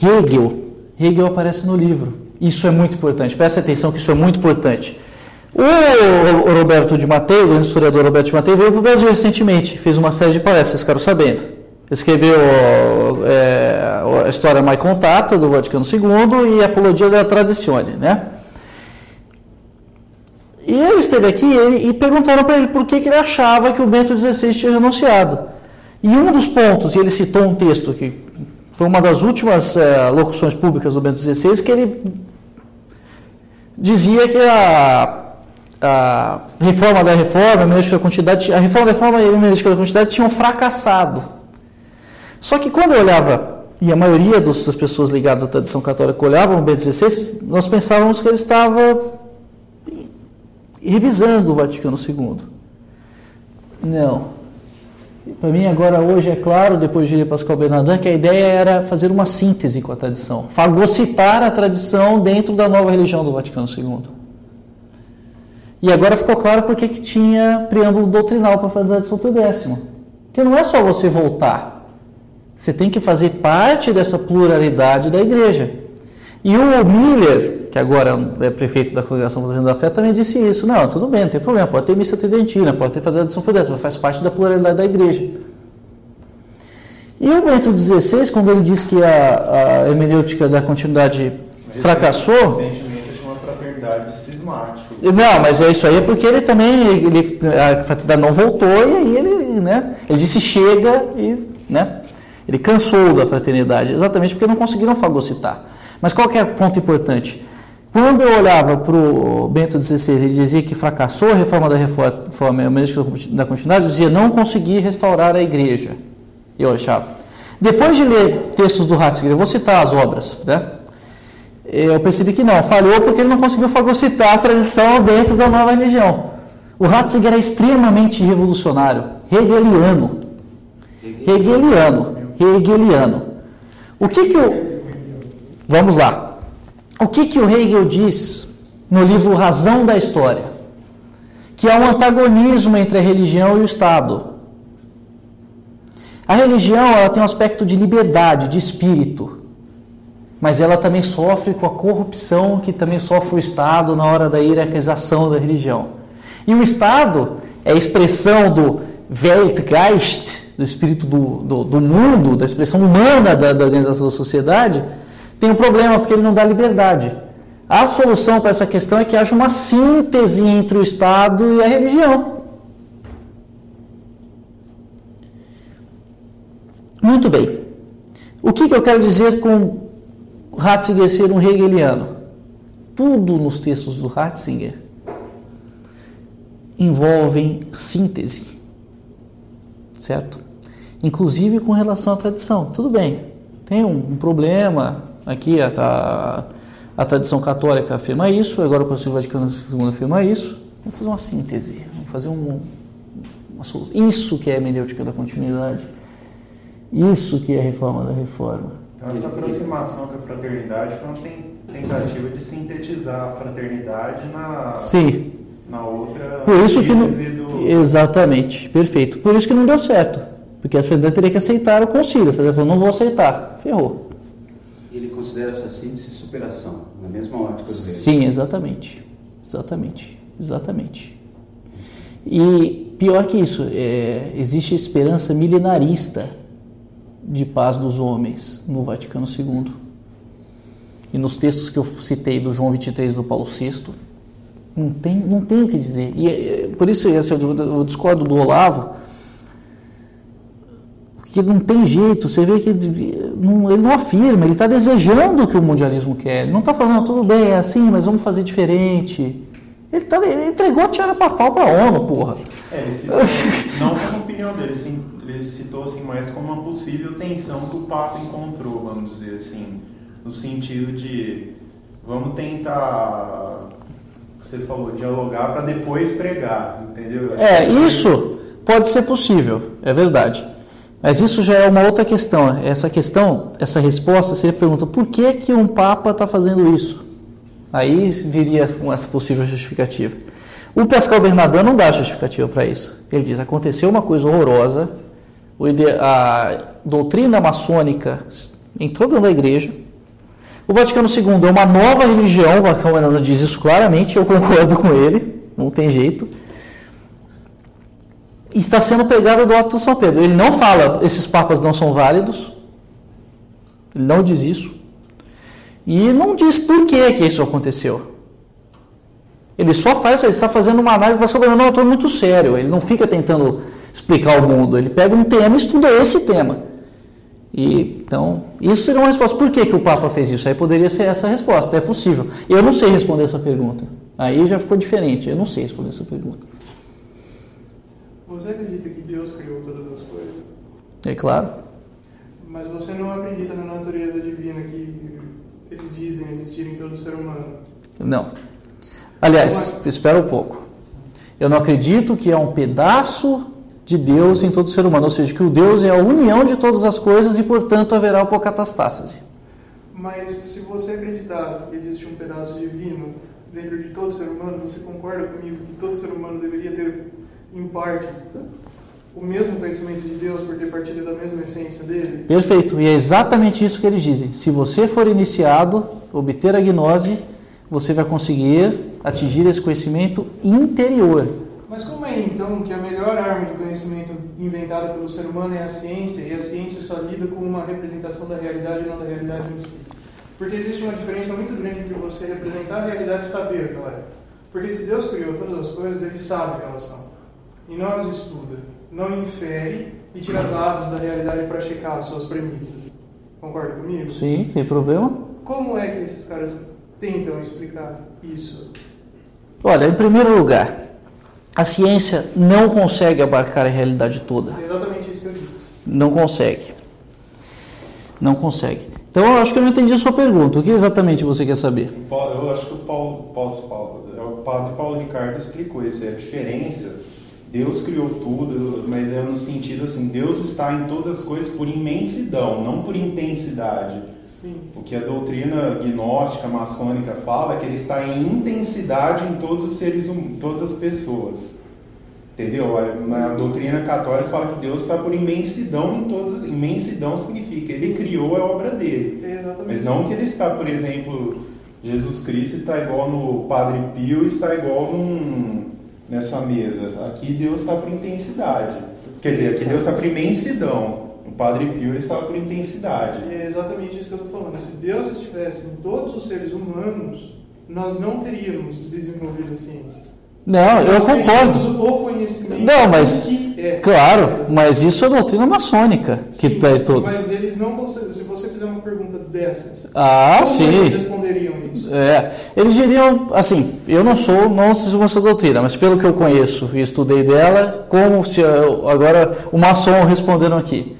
Hegel. Hegel aparece no livro. Isso é muito importante. Presta atenção que isso é muito importante. O Roberto de Matei, o historiador Roberto de Matei, veio para o Brasil recentemente, fez uma série de palestras, ficaram sabendo. Escreveu é, a história mais contata do Vaticano II e a Apologia da Tradizione, né? E ele esteve aqui e perguntaram para ele por que, que, ele achava que o Bento XVI tinha renunciado. E um dos pontos, e ele citou um texto que foi uma das últimas é, locuções públicas do Bento XVI, que ele dizia que a, a reforma da reforma, a da continuidade, a reforma da reforma e a da continuidade tinham fracassado. Só que quando eu olhava, e a maioria dos, das pessoas ligadas à tradição católica olhavam o Bento XVI, nós pensávamos que ele estava revisando o Vaticano II. Não. Para mim, agora, hoje, é claro, depois de ler Pascal Bernardin, que a ideia era fazer uma síntese com a tradição, fagocitar a tradição dentro da nova religião do Vaticano II. E agora ficou claro porque que tinha preâmbulo doutrinal para fazer a São Pio X. Porque não é só você voltar, você tem que fazer parte dessa pluralidade da igreja. E o Miller, que agora é prefeito da Congregação Luterana da Fé, também disse isso. Não, tudo bem, não tem problema, pode ter missa tridentina, pode ter fazenda de São Fidel, mas faz parte da pluralidade da igreja. E o Bento XVI, quando ele diz que a, a hermenêutica da continuidade fracassou... Recentemente tinha uma fraternidade de cismáticos. Não, mas é isso aí porque ele também, ele, a fraternidade não voltou e aí ele, né, ele disse chega e, né, ele cansou da fraternidade, exatamente porque não conseguiram fagocitar. Mas qual que é o ponto importante? Quando eu olhava para o Bento XVI, ele dizia que fracassou a reforma da reforma, a ministra da continuidade, dizia não consegui restaurar a igreja. Eu achava. Depois de ler textos do Ratzinger, eu vou citar as obras, né? Eu percebi que não, falhou porque ele não conseguiu fagocitar a tradição dentro da nova religião. O Ratzinger era extremamente revolucionário, hegeliano. Hegeliano. Hegeliano. O que que o Vamos lá. O que, que o Hegel diz no livro Razão da História? Que há um antagonismo entre a religião e o Estado. A religião ela tem um aspecto de liberdade, de espírito, mas ela também sofre com a corrupção que também sofre o Estado na hora da hierarquização da religião. E o Estado é a expressão do Weltgeist, do espírito do, do, do mundo, da expressão humana da, da organização da sociedade, tem um problema porque ele não dá liberdade. A solução para essa questão é que haja uma síntese entre o Estado e a religião. Muito bem. O que, que eu quero dizer com Ratzinger ser um hegeliano? Tudo nos textos do Ratzinger envolvem síntese, certo? Inclusive com relação à tradição. Tudo bem, tem um, um problema, Aqui a, a, a tradição católica afirma isso, agora o Concílio Vaticano II afirma isso. Vamos fazer uma síntese, vamos fazer um, uma, isso que é a hermenêutica da continuidade, isso que é a reforma da reforma. Então essa aproximação com a fraternidade foi uma tentativa de sintetizar a fraternidade na, Sim. na outra. Por isso que não, do... exatamente, perfeito. Por isso que não deu certo, porque a fraternidade teria que aceitar o concílio. A fraternidade falou, não vou aceitar, ferrou considera essa síntese superação, na mesma ótica do Sim, exatamente. Exatamente. Exatamente. E pior que isso, é, existe esperança milenarista de paz dos homens no Vaticano II. E nos textos que eu citei do João 23 do Paulo VI, não tem, não tem o que dizer. E é, por isso assim, eu discordo do Olavo, que não tem jeito, você vê que não, ele não afirma, ele está desejando o que o mundialismo quer. Ele não está falando, tudo bem, é assim, mas vamos fazer diferente. Ele, tá, ele entregou a tiara papal para a ONU, porra. É, ele citou, não como opinião dele, ele citou assim, mais como uma possível tensão que o Papa encontrou, vamos dizer assim, no sentido de vamos tentar, você falou, dialogar para depois pregar, entendeu? É, isso pode ser possível, é verdade. Mas isso já é uma outra questão. Essa questão, essa resposta seria pergunta: por que, que um Papa está fazendo isso? Aí viria uma possível justificativa. O Pascal Bernardin não dá justificativa para isso. Ele diz: aconteceu uma coisa horrorosa, a doutrina maçônica entrou dentro da igreja. O Vaticano II é uma nova religião, o Vaticano Bernardin diz isso claramente, eu concordo com ele, não tem jeito está sendo pegada do ato de São Pedro. Ele não fala, esses papas não são válidos, ele não diz isso, e não diz por que, que isso aconteceu. Ele só faz, ele está fazendo uma análise, mas não, eu estou muito sério, ele não fica tentando explicar o mundo, ele pega um tema e estuda esse tema. E, então, isso seria uma resposta. Por que, que o Papa fez isso? Aí poderia ser essa a resposta, é possível. Eu não sei responder essa pergunta. Aí já ficou diferente, eu não sei responder essa pergunta. Você acredita que Deus criou todas as coisas? É claro. Mas você não acredita na natureza divina que eles dizem existir em todo ser humano? Não. Aliás, espera um pouco. Eu não acredito que é um pedaço de Deus em todo ser humano, ou seja, que o Deus é a união de todas as coisas e, portanto, haverá apocatastase. Mas se você acreditasse que existe um pedaço divino dentro de todo ser humano, você concorda comigo que todo ser humano deveria ter, em parte, o mesmo conhecimento de Deus por ter partido da mesma essência dele? Perfeito, e é exatamente isso que eles dizem. Se você for iniciado, obter a gnose, você vai conseguir atingir esse conhecimento interior. Mas como é então que a melhor arma de conhecimento inventada pelo ser humano é a ciência, e a ciência só lida com uma representação da realidade e não da realidade em si? Porque existe uma diferença muito grande entre você representar a realidade e saber é. Porque se Deus criou todas as coisas, Ele sabe que elas são. E não as estuda, não infere e tira dados da realidade para checar as suas premissas. Concorda comigo? Sim, tem problema? Como é que esses caras tentam explicar isso? Olha, em primeiro lugar, a ciência não consegue abarcar a realidade toda. É exatamente isso que eu disse. Não consegue. Não consegue. Então eu acho que eu não entendi a sua pergunta. O que exatamente você quer saber? Eu acho que o Paulo, posso falar, o padre Paulo Ricardo explicou isso, é a diferença. Deus criou tudo, mas é no sentido assim, Deus está em todas as coisas por imensidão, não por intensidade. Sim. O que a doutrina gnóstica, maçônica fala é que ele está em intensidade em todos os seres, hum- todas as pessoas. Entendeu? A, a doutrina católica fala que Deus está por imensidão em todas. Imensidão significa ele criou a obra dele. Exatamente Mas não que ele está, por exemplo, Jesus Cristo está igual no Padre Pio, está igual num, nessa mesa. Aqui Deus está por intensidade. Quer dizer, aqui Deus está por imensidão. O Padre Pio estava por intensidade. É exatamente isso que eu estou falando. Se Deus estivesse em todos os seres humanos, nós não teríamos desenvolvido a ciência. Não, eu Nós concordo. teríamos o conhecimento Não, mas- que é. Claro, mas isso é doutrina maçônica que Sim, traz todos. Mas eles não conseguem. Se você fizer uma pergunta dessas, Ah, como eles sim. responderiam isso? É, eles diriam, assim, eu não sou, não sigo essa doutrina, mas pelo que eu conheço e estudei dela, como se eu- agora o maçom respondendo aqui,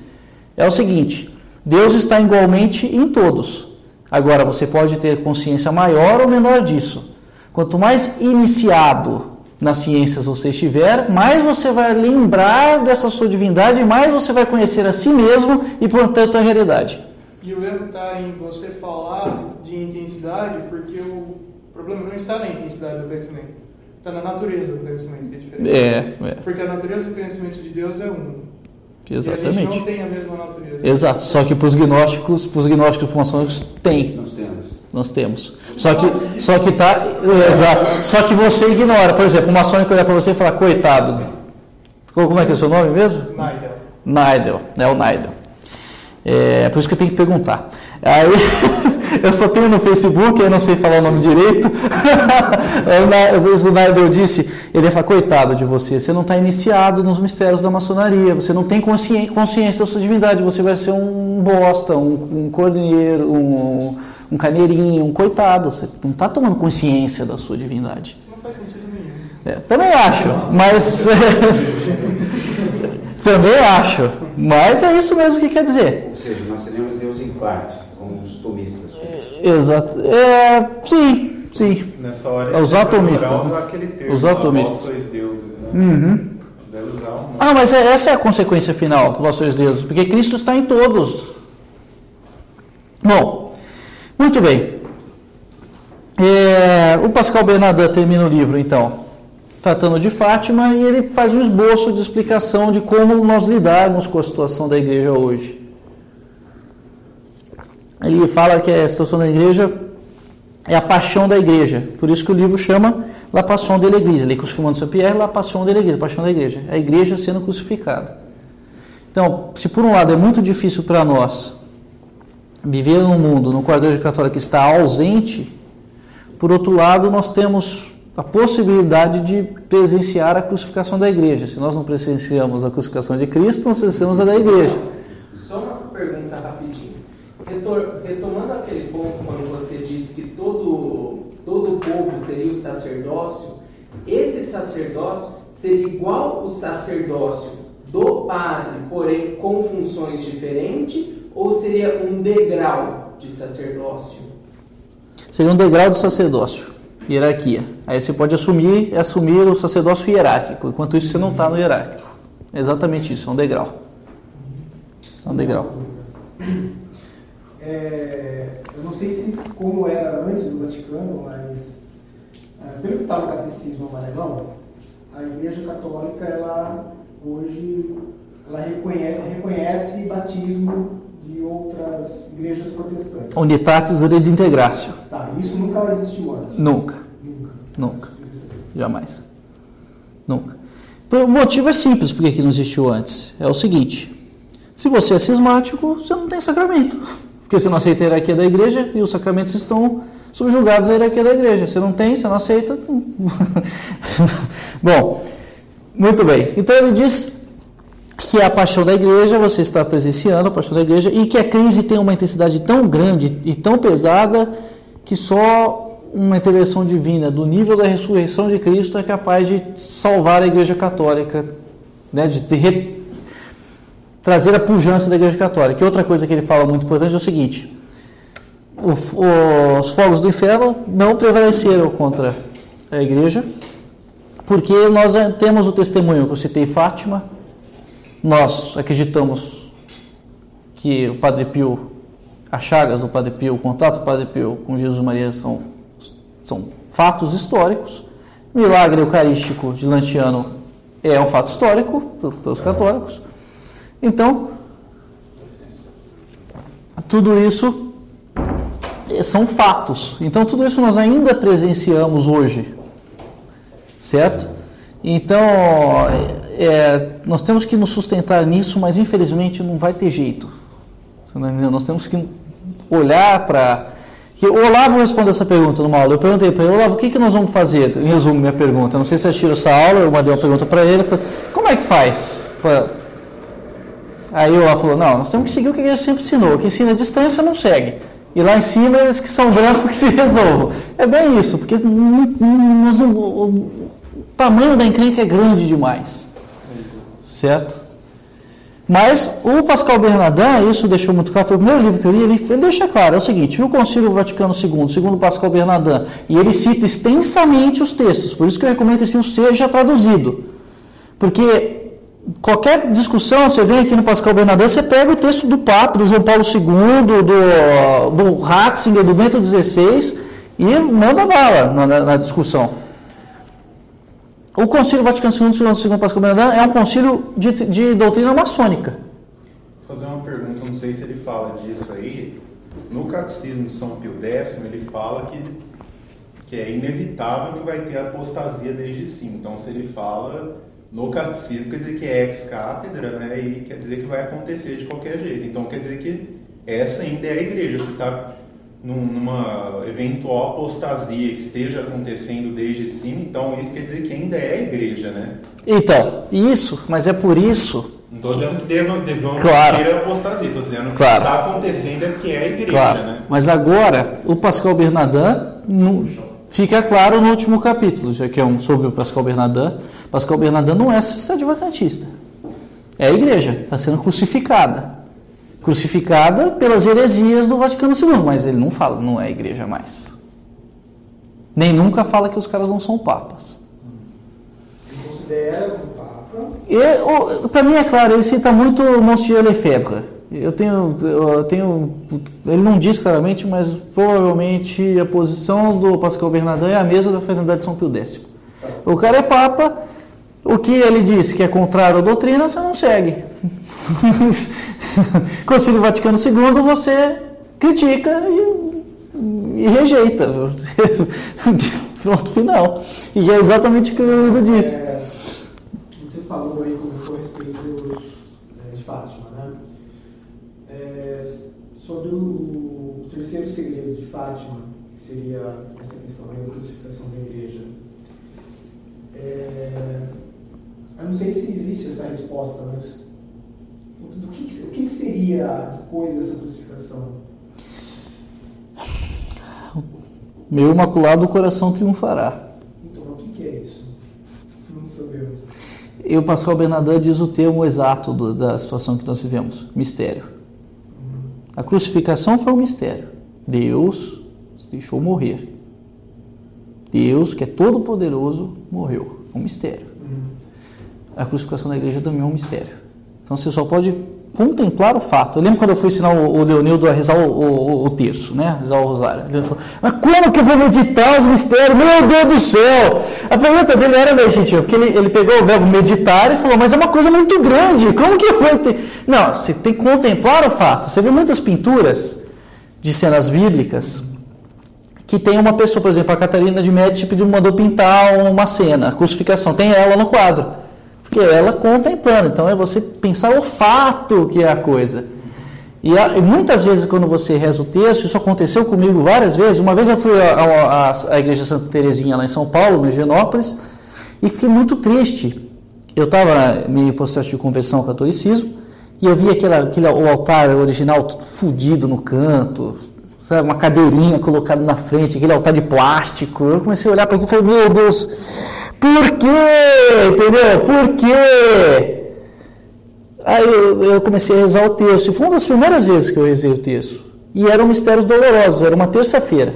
é o seguinte: Deus está igualmente em todos. Agora você pode ter consciência maior ou menor disso. Quanto mais iniciado nas ciências você estiver, mais você vai lembrar dessa sua divindade, mais você vai conhecer a si mesmo e, portanto, a realidade. E o erro está em você falar de intensidade, porque o problema não está na intensidade do conhecimento, está na natureza do conhecimento, que é diferente. É, é Porque a natureza do conhecimento de Deus é um. E a gente exatamente. não tem a mesma natureza. Exato, só que para os gnósticos, para os gnósticos maçônicos tem, Nós temos. Nós temos. Só que, só que tá, exato. Só que você ignora, por exemplo, o maçônico olhar para você e falar, coitado. Como é que é o seu nome mesmo? Naidel. Naidel, é o Naidel. É por isso que eu tenho que perguntar. Aí, eu só tenho no Facebook, eu não sei falar o nome direito. O Na- o Naidel disse, ele ia falar, coitado de você, você não está iniciado nos mistérios da maçonaria, você não tem consci- consciência da sua divindade, você vai ser um bosta, um, um corneiro, um, um carneirinho, um coitado, você não está tomando consciência da sua divindade. Isso não faz sentido nenhum. É, também acho, mas. também acho. Mas é isso mesmo que quer dizer. Ou seja, nós seremos Deus em parte, como os tomistas. Exato. É, sim, sim. Nessa hora É os atomistas, né? usar aquele termo, Os atomistas. vós sois deuses, né? Uhum. Deve usar um Ah, mas é- essa é a consequência final, vós sois deuses, porque Cristo está em todos. Bom, muito bem. É, o Pascal Bernardin termina o livro, então, tratando de Fátima, e ele faz um esboço de explicação de como nós lidarmos com a situação da igreja hoje. Ele fala que a situação da igreja é a paixão da igreja. Por isso que o livro chama La Passion de l'Église. Le Crucifixion de Saint-Pierre, La Passion de l'Église, paixão da igreja. A igreja sendo crucificada. Então, se por um lado é muito difícil para nós viver num mundo no qual a igreja católica está ausente, por outro lado, nós temos a possibilidade de presenciar a crucificação da igreja. Se nós não presenciamos a crucificação de Cristo, nós presenciamos a da igreja. Só uma pergunta retomando aquele ponto quando você disse que todo, todo povo teria o sacerdócio, esse sacerdócio seria igual o sacerdócio do padre, porém com funções diferentes, ou seria um degrau de sacerdócio? Seria um degrau de sacerdócio, hierarquia. Aí você pode assumir, assumir o sacerdócio hierárquico, enquanto isso você não está no hierárquico. É exatamente isso, é um degrau. É um degrau. É, eu não sei se como era antes do Vaticano, mas é, pelo que está no Catecismo Amarelão, a Igreja Católica, ela hoje ela reconhece, reconhece batismo de outras igrejas protestantes. Unitatis redintegratio. Tá, isso nunca existiu antes? Nunca. Nunca. Nunca. Jamais. Nunca. O motivo é simples porque que não existiu antes. É o seguinte: se você é cismático, você não tem sacramento. Porque você não aceita a hierarquia da igreja e os sacramentos estão subjugados à hierarquia da igreja. Você não tem, você não aceita. Bom, muito bem. Então ele diz que é a paixão da igreja, você está presenciando a paixão da igreja, e que a crise tem uma intensidade tão grande e tão pesada que só uma intervenção divina do nível da ressurreição de Cristo é capaz de salvar a igreja católica, né, de ter, trazer a pujança da igreja católica. Outra coisa que ele fala muito importante é o seguinte: os fogos do inferno não prevaleceram contra a igreja, porque nós temos o testemunho que eu citei Fátima, nós acreditamos que o Padre Pio, as chagas do Padre Pio, o contato do Padre Pio com Jesus Maria são, são fatos históricos. Milagre eucarístico de Lanciano é um fato histórico pelos católicos. Então, tudo isso são fatos. Então, tudo isso nós ainda presenciamos hoje, certo? Então, é, nós temos que nos sustentar nisso, mas infelizmente não vai ter jeito. Nós temos que olhar para. O Olavo respondeu essa pergunta numa aula. Eu perguntei para ele, Olavo, o que, que nós vamos fazer? Em resumo, minha pergunta. Eu não sei se assistiu essa aula, eu mandei uma pergunta para ele. Falei, como é que faz? Aí o Olavo falou, não, nós temos que seguir o que ele sempre ensinou. Que ensina a distância não segue. E lá em cima eles que são brancos que se resolvam. É bem isso, porque o tamanho da encrenca é grande demais. Certo? Mas o Pascal Bernardin, isso deixou muito claro, foi o primeiro livro que eu li, ele, deixa claro, é o seguinte, viu o Concílio Vaticano II, segundo Pascal Bernardin, e ele cita extensamente os textos, por isso que eu recomendo que esse livro seja traduzido. Porque qualquer discussão, você vem aqui no Pascal Bernardin, você pega o texto do Papa, do João Paulo II, do, do Ratzinger, do Bento XVI, e manda bala na, na, na discussão. O Concílio Vaticano II, segundo Pascal Bernardin, é um concílio de, de doutrina maçônica. Vou fazer uma pergunta, não sei se ele fala disso aí. No Catecismo de São Pio X, ele fala que, que é inevitável que vai ter apostasia desde sim. Então, se ele fala no Catecismo, quer dizer que é ex-cátedra, né? E quer dizer que vai acontecer de qualquer jeito. Então, quer dizer que essa ainda é a igreja. Se está numa eventual apostasia que esteja acontecendo desde cima, então isso quer dizer que ainda é a igreja, né? Então, isso, mas é por isso. Não estou dizendo que devam, devam claro. ter apostasia, estou dizendo que claro. está acontecendo é porque é a igreja, claro. né? Mas agora, o Pascal Bernardin, no, fica claro no último capítulo, já que é um sobre o Pascal Bernardin. Pascal Bernardin não é adventista. É a igreja, está sendo crucificada crucificada pelas heresias do Vaticano II, mas ele não fala, não é igreja mais. Nem nunca fala que os caras não são papas. Ele considera um papa. Para mim é claro, ele cita muito Monsieur Lefebvre. Eu tenho, eu tenho, ele não diz claramente, mas provavelmente a posição do Pascal Bernardin é a mesma da Fraternidade de São Pio X. O cara é papa, o que ele diz que é contrário à doutrina, você não segue. Concílio Vaticano II você critica e, e rejeita. Pronto, final. E é exatamente o que o Ivo disse. É, você falou aí como a respeito é, de Fátima, né? É, sobre o terceiro segredo de Fátima, que seria essa questão da crucificação da igreja. É, eu não sei se existe essa resposta, mas do que, o que seria depois dessa crucificação? Meu imaculado coração triunfará. Então, o que, é isso? Não sabemos. E o pastor Bernadette diz o termo exato do- da situação que nós vivemos: mistério. A crucificação foi um mistério. Deus se deixou morrer. Deus, que é todo-poderoso, morreu. Um mistério. A crucificação da igreja também é um mistério. Então você só pode contemplar o fato. Eu lembro quando eu fui ensinar o, Leonildo a rezar o, o, o terço, né? Rezar o rosário. Ele falou, mas como que eu vou meditar os mistérios? Meu Deus do céu! A pergunta dele era legítima, porque ele, ele pegou o verbo meditar e falou, mas é uma coisa muito grande, como que eu vou ter... Não, você tem que contemplar o fato. Você vê muitas pinturas de cenas bíblicas que tem uma pessoa, por exemplo, a Catarina de Médici pediu, mandou pintar uma cena, a crucificação, tem ela no quadro. Porque ela contemplando, então é você pensar o fato que é a coisa. E, a- e muitas vezes quando você reza o texto, isso aconteceu comigo várias vezes. Uma vez eu fui à- igreja Santa Terezinha lá em São Paulo, no Higienópolis, e fiquei muito triste. Eu estava em processo de conversão ao catolicismo, e eu vi aquela, aquele, o altar original fudido no canto, sabe, uma cadeirinha colocada na frente, aquele altar de plástico. Eu comecei a olhar para aquilo e falei, meu Deus, por quê? Entendeu? Por quê? Aí eu, eu comecei a rezar o texto, e foi uma das primeiras vezes que eu rezei o texto. E eram mistérios dolorosos, era uma terça-feira.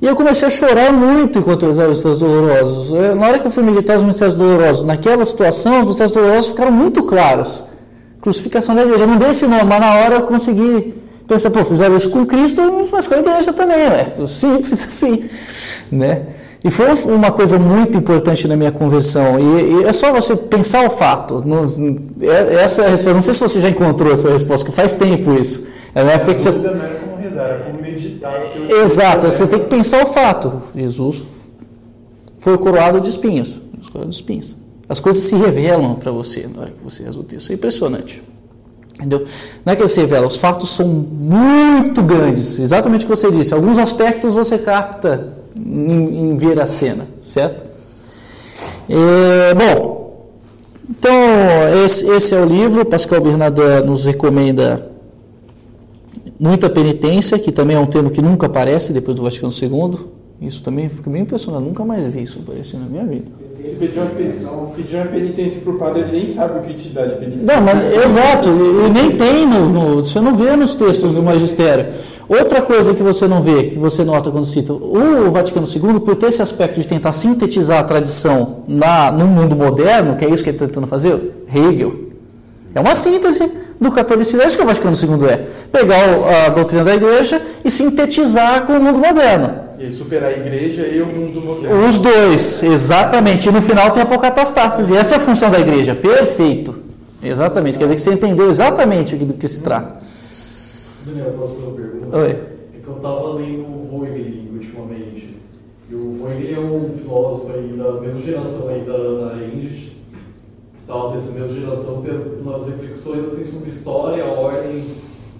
E eu comecei a chorar muito enquanto eu rezava os mistérios dolorosos. Eh, Na hora que eu fui meditar os mistérios dolorosos, naquela situação, os mistérios dolorosos ficaram muito claros. Crucificação da igreja. Eu não dei esse nome, mas na hora eu consegui pensar, pô, fizeram isso com Cristo, faz com a igreja também, ué. Simples assim, né? E foi uma coisa muito importante na minha conversão. E, e é só você pensar o fato. Nos- é- essa é a resposta. Não sei se você já encontrou essa resposta, que faz tempo isso. É na época que você... não era como rezar, era como meditar. Exato, você tem que pensar o fato. Jesus foi coroado de espinhos. Coroado de espinhos. As coisas se revelam para você na hora que você reza o texto. É impressionante. Entendeu? Não é que se revelam, os fatos são muito grandes. Exatamente o que você disse. Alguns aspectos você capta em, em ver a cena, certo? É, bom, então esse, esse é o livro. Pascal Bernardin nos recomenda muita penitência, que também é um termo que nunca aparece depois do Vaticano II. Isso também fica bem impressionante, nunca mais vi isso aparecer na minha vida. Se pedir uma, pe- pedir uma penitência pro padre, ele nem sabe o que te dá de penitência. Não, mas exato, e, nem tem, no, no- você não vê nos textos do magistério. Outra coisa que você não vê, que você nota quando cita, o Vaticano II, por ter esse aspecto de tentar sintetizar a tradição na, no mundo moderno, que é isso que ele está tentando fazer, Hegel, é uma síntese do catolicismo, é isso que o Vaticano II é. Pegar o- a doutrina da igreja e sintetizar com o mundo moderno. E superar a igreja e o mundo moderno. Os dois, exatamente. E no final tem a apocatastasis. E essa é a função da igreja. Perfeito. Exatamente. Quer dizer que você entendeu exatamente do que se trata. Daniel, posso fazer uma pergunta? Oi. É que eu estava lendo o Voegelin ultimamente. E o Voegelin é um filósofo aí da mesma geração aí da Ana Arendt. Tal, dessa mesma geração, tem as- umas reflexões assim sobre história, ordem.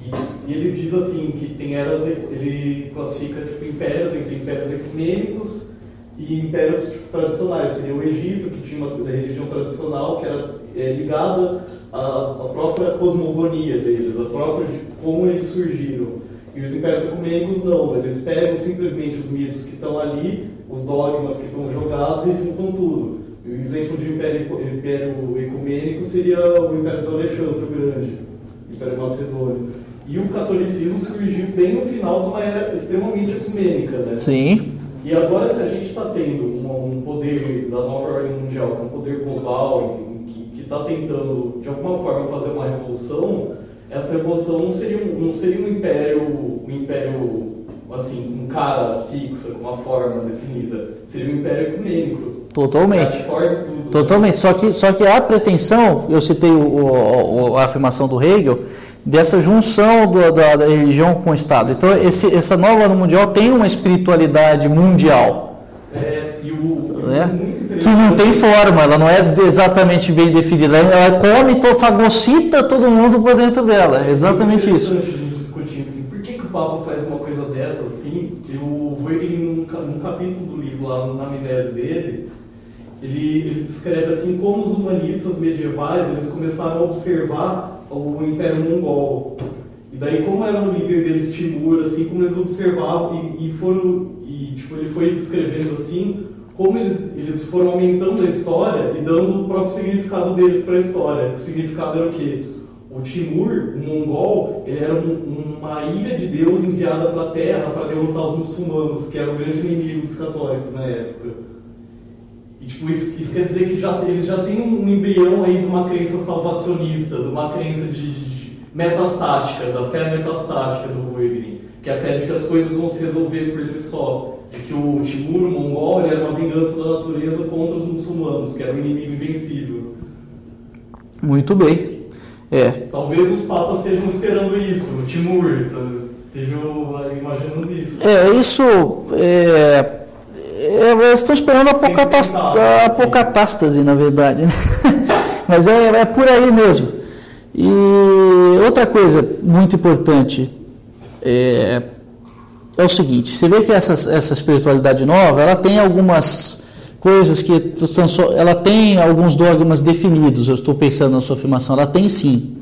E, e ele diz assim que tem eras, ele classifica tipo, impérios entre impérios ecumênicos e impérios tipo, tradicionais. Seria o Egito, que tinha uma religião tradicional que era é, ligada à, à própria cosmogonia deles, a própria de como eles surgiram. E os impérios ecumênicos não, eles pegam simplesmente os mitos que estão ali, os dogmas que estão jogados e juntam tudo. O exemplo de império, império ecumênico seria o Império do Alexandre o Grande, o Império Macedônio. E o catolicismo surgiu bem no final de uma era extremamente ecumênica, né? Sim. E agora, se a gente está tendo um, um poder da nova ordem mundial, que é um poder global, que está tentando, de alguma forma, fazer uma revolução, essa revolução não seria um, não seria um império, um império, assim, com cara fixa, com uma forma definida. Seria um império ecumênico. Totalmente. Tudo. Totalmente. Só que, só que a pretensão, eu citei o- o- a afirmação do Hegel, dessa junção do- da, da religião com o Estado. Então, esse, essa nova ordem mundial tem uma espiritualidade mundial. É, e o, e né? que não tem forma, ela não é exatamente bem definida. Ela come, to- fagocita todo mundo por dentro dela. É exatamente Muito isso. discutindo assim, por que, que o Papa faz uma coisa dessa assim? Eu vou ele num, num capítulo do livro lá na amnésia dele, ele, ele descreve assim como os humanistas medievais eles começaram a observar o Império Mongol. E daí, como era o líder deles, Timur, assim, como eles observavam e, e foram, e tipo, ele foi descrevendo assim, como eles, eles foram aumentando a história e dando o próprio significado deles para a história. O significado era o quê? O Timur, o mongol, ele era um, uma ilha de Deus enviada para a terra para derrotar os muçulmanos, que eram o grande inimigo dos católicos na época. E tipo, isso, isso quer dizer que já, eles já têm um embrião aí de uma crença salvacionista, de uma crença de, de metastática, da fé metastática do Voegelin, que é a fé de que as coisas vão se resolver por si só. De que o Timur, o mongol, era uma vingança da natureza contra os muçulmanos, que era um inimigo invencível. Muito bem. É, Talvez os papas estejam esperando isso, o Timur, estejam imaginando isso. é isso. É, é, eles estão esperando a apocatás- a apocatástase, na verdade. né? Mas é, é por aí mesmo. E outra coisa muito importante é, é o seguinte: você vê que essa, essa espiritualidade nova, ela tem algumas coisas que ela tem alguns dogmas definidos. Eu estou pensando na sua afirmação, ela tem sim.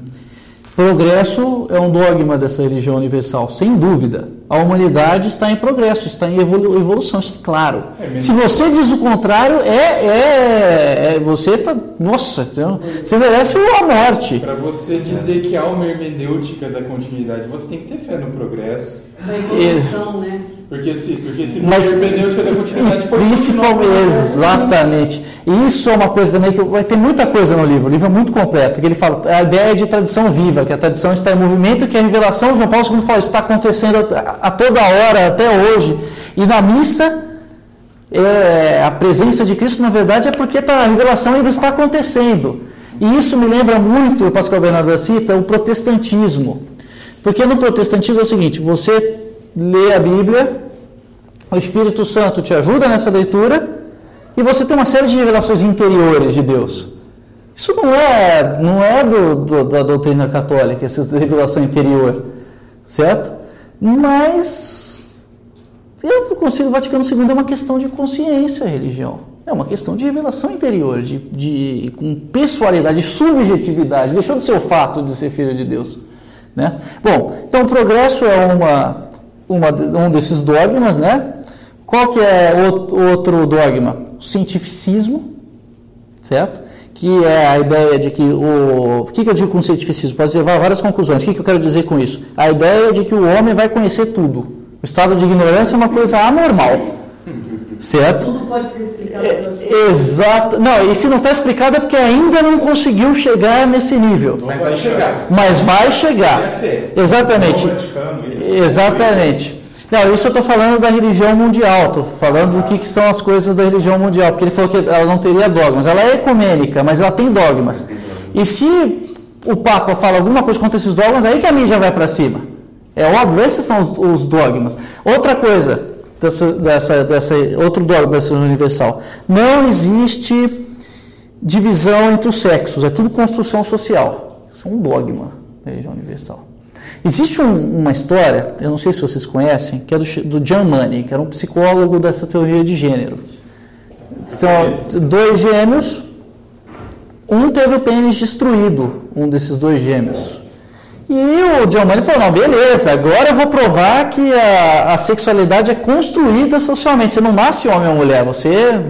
Progresso é um dogma dessa religião universal, sem dúvida. A humanidade está em progresso, está em evolu- evolução, isso é claro. Se você diz o contrário, é, é, é- você está, nossa, então, você merece a morte. Para você dizer que há uma hermenêutica da continuidade, você tem que ter fé no progresso. Da evolução, né? Porque se, porque se Mas- for hermenêutica da continuidade, Principalmente, exatamente. E isso é uma coisa também que vai ter muita coisa no livro. O livro é muito completo. Que ele fala a ideia de tradição viva, que a tradição está em movimento, que a revelação, João Paulo II fala, está acontecendo a, a toda hora, até hoje. E na missa, é, a presença de Cristo, na verdade, é porque tá- a revelação ainda está acontecendo. E isso me lembra muito, o Pascal Bernardo cita, o protestantismo. Porque no protestantismo é o seguinte: você lê a Bíblia, o Espírito Santo te ajuda nessa leitura e você tem uma série de revelações interiores de Deus. Isso não é, não é do, do- da doutrina católica, essa revelação interior, certo? Mas eu consigo o Vaticano II é uma questão de consciência, religião. É uma questão de revelação interior, de, de com pessoalidade, de subjetividade. Deixou de ser o fato de ser filho de Deus. Né? Bom, então o progresso é uma, uma, um desses dogmas, né? Qual que é outro dogma? O cientificismo, certo? Que é a ideia de que o... O que, que eu digo com cientificismo? Pode levar várias conclusões. O que, que eu quero dizer com isso? A ideia de que o homem vai conhecer tudo. O estado de ignorância é uma coisa anormal, certo? Tudo pode ser explicado É, você. Exato. Não, e se não está explicado é porque ainda não conseguiu chegar nesse nível. Mas vai chegar. Mas vai chegar. É. Exatamente. Exatamente. Não, isso eu estou falando da religião mundial, estou falando do que, que são as coisas da religião mundial, porque ele falou que ela não teria dogmas. Ela é ecumênica, mas ela tem dogmas. E se o Papa fala alguma coisa contra esses dogmas, aí que a mídia vai para cima. É óbvio, esses são os, os dogmas. Outra coisa, dessa, dessa, dessa, outro dogma dessa universal. Não existe divisão entre os sexos, é tudo construção social. Isso é um dogma da religião universal. Existe um- uma história, eu não sei se vocês conhecem, que é do, do John Money, que era um psicólogo dessa teoria de gênero. São dois gêmeos, um teve o pênis destruído, um desses dois gêmeos. E o John Money falou, não, beleza, agora eu vou provar que a, a sexualidade é construída socialmente. Você não nasce homem ou mulher, você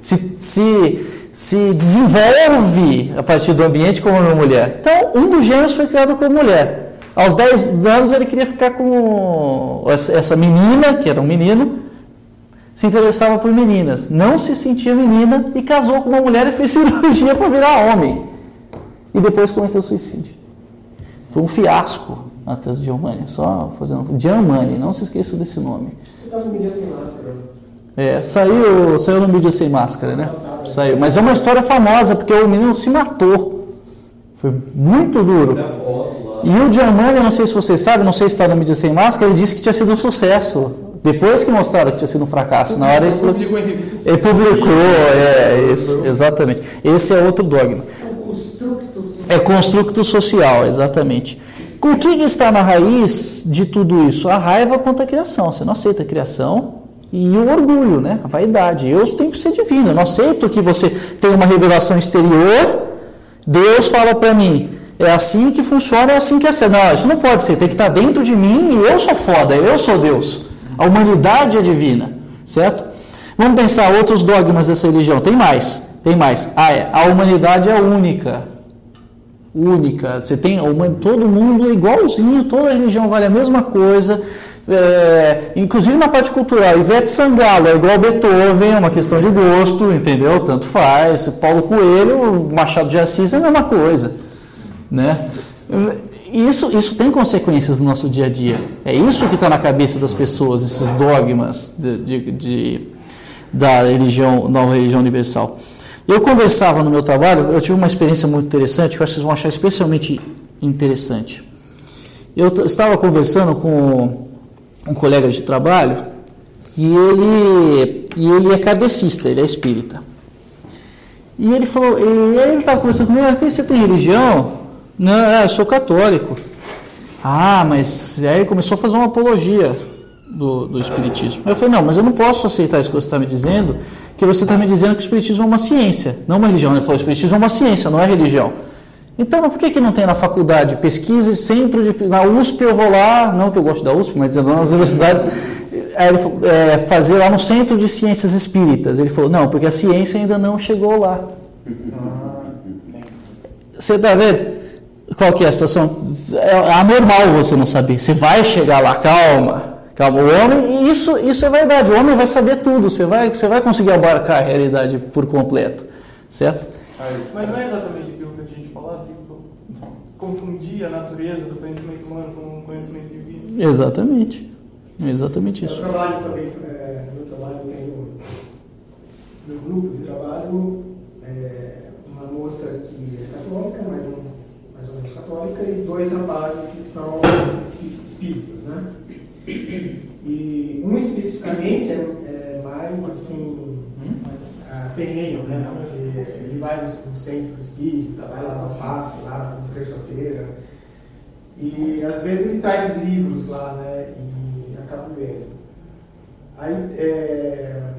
se, se, se desenvolve a partir do ambiente como uma mulher. Então, um dos gêmeos foi criado como mulher. Aos 10 anos ele queria ficar com essa menina, que era um menino, se interessava por meninas, não se sentia menina e casou com uma mulher e fez cirurgia para virar homem. E depois cometeu suicídio. Foi um fiasco a tese de Giovanni, só fazendo. Giovanni, não se esqueça desse nome. Você tá mídia sem máscara. É, saiu, saiu no mídia sem máscara, né? Saiu. Mas é uma história famosa, porque o menino se matou. Foi muito duro. E o Giovanni, não sei se vocês sabem, não sei se está no mídia sem máscara, ele disse que tinha sido um sucesso. Depois que mostraram que tinha sido um fracasso. Na hora ele falou. Publicou em revista Ele publicou, é, isso, exatamente. Esse é outro dogma. É construto social. Exatamente. O que está na raiz de tudo isso? A raiva contra a criação. Você não aceita a criação e o orgulho, né? A vaidade. Eu tenho que ser divino. Eu não aceito que você tenha uma revelação exterior. Deus fala para mim: É assim que funciona, é assim que é certo. Não, isso não pode ser, tem que estar dentro de mim e eu sou foda, eu sou Deus. A humanidade é divina, certo? Vamos pensar outros dogmas dessa religião. Tem mais, tem mais. Ah, é, a humanidade é única. Única. Você tem uma- todo mundo é igualzinho, toda religião vale a mesma coisa. É, inclusive na parte cultural, Ivete Sangalo é igual Beethoven, é uma questão de gosto, entendeu? Tanto faz. Paulo Coelho, Machado de Assis é a mesma coisa, né? Isso, isso tem consequências no nosso dia a dia. É isso que está na cabeça das pessoas, esses dogmas de, de- de- da religião, nova religião universal. Eu conversava no meu trabalho, eu tive uma experiência muito interessante, que eu acho que vocês vão achar especialmente interessante. Eu estava conversando com um colega de trabalho que ele, e ele é kardecista, ele é espírita. E ele falou, e ele estava conversando comigo, ah, você tem religião? Não, é, eu sou católico. Ah, mas aí ele começou a fazer uma apologia do, do Espiritismo. Eu falei, não, mas eu não posso aceitar isso que você está me dizendo, que você está me dizendo que o Espiritismo é uma ciência, não uma religião. Ele falou, o Espiritismo é uma ciência, não é religião. Então, por que, que não tem na faculdade pesquisa e centro de. Na USP eu vou lá, não que eu gosto da USP, mas nas universidades, falou, é, fazer lá no Centro de Ciências Espíritas. Ele falou, não, porque a ciência ainda não chegou lá. Você está vendo? Qual que é a situação? É anormal você não saber. Você vai chegar lá, calma. Calma, o homem, e isso, isso é verdade, o homem vai saber tudo, você vai, você vai conseguir abarcar a realidade por completo, certo? Mas não é exatamente aquilo que a gente falava, tipo, confundir a natureza do conhecimento humano com o conhecimento divino. Exatamente, exatamente isso. Eu trabalho também, é, meu trabalho tenho meu grupo de trabalho, é, uma moça que é católica, mais, um, mais ou menos católica, e dois rapazes que são espí- espíritas, né? E um especificamente é, é mais assim, ferrenho, né? Porque ele vai no, centro espírita, vai lá na face, lá na terça-feira. E às vezes ele traz livros lá, né? E acaba vendo. Aí é,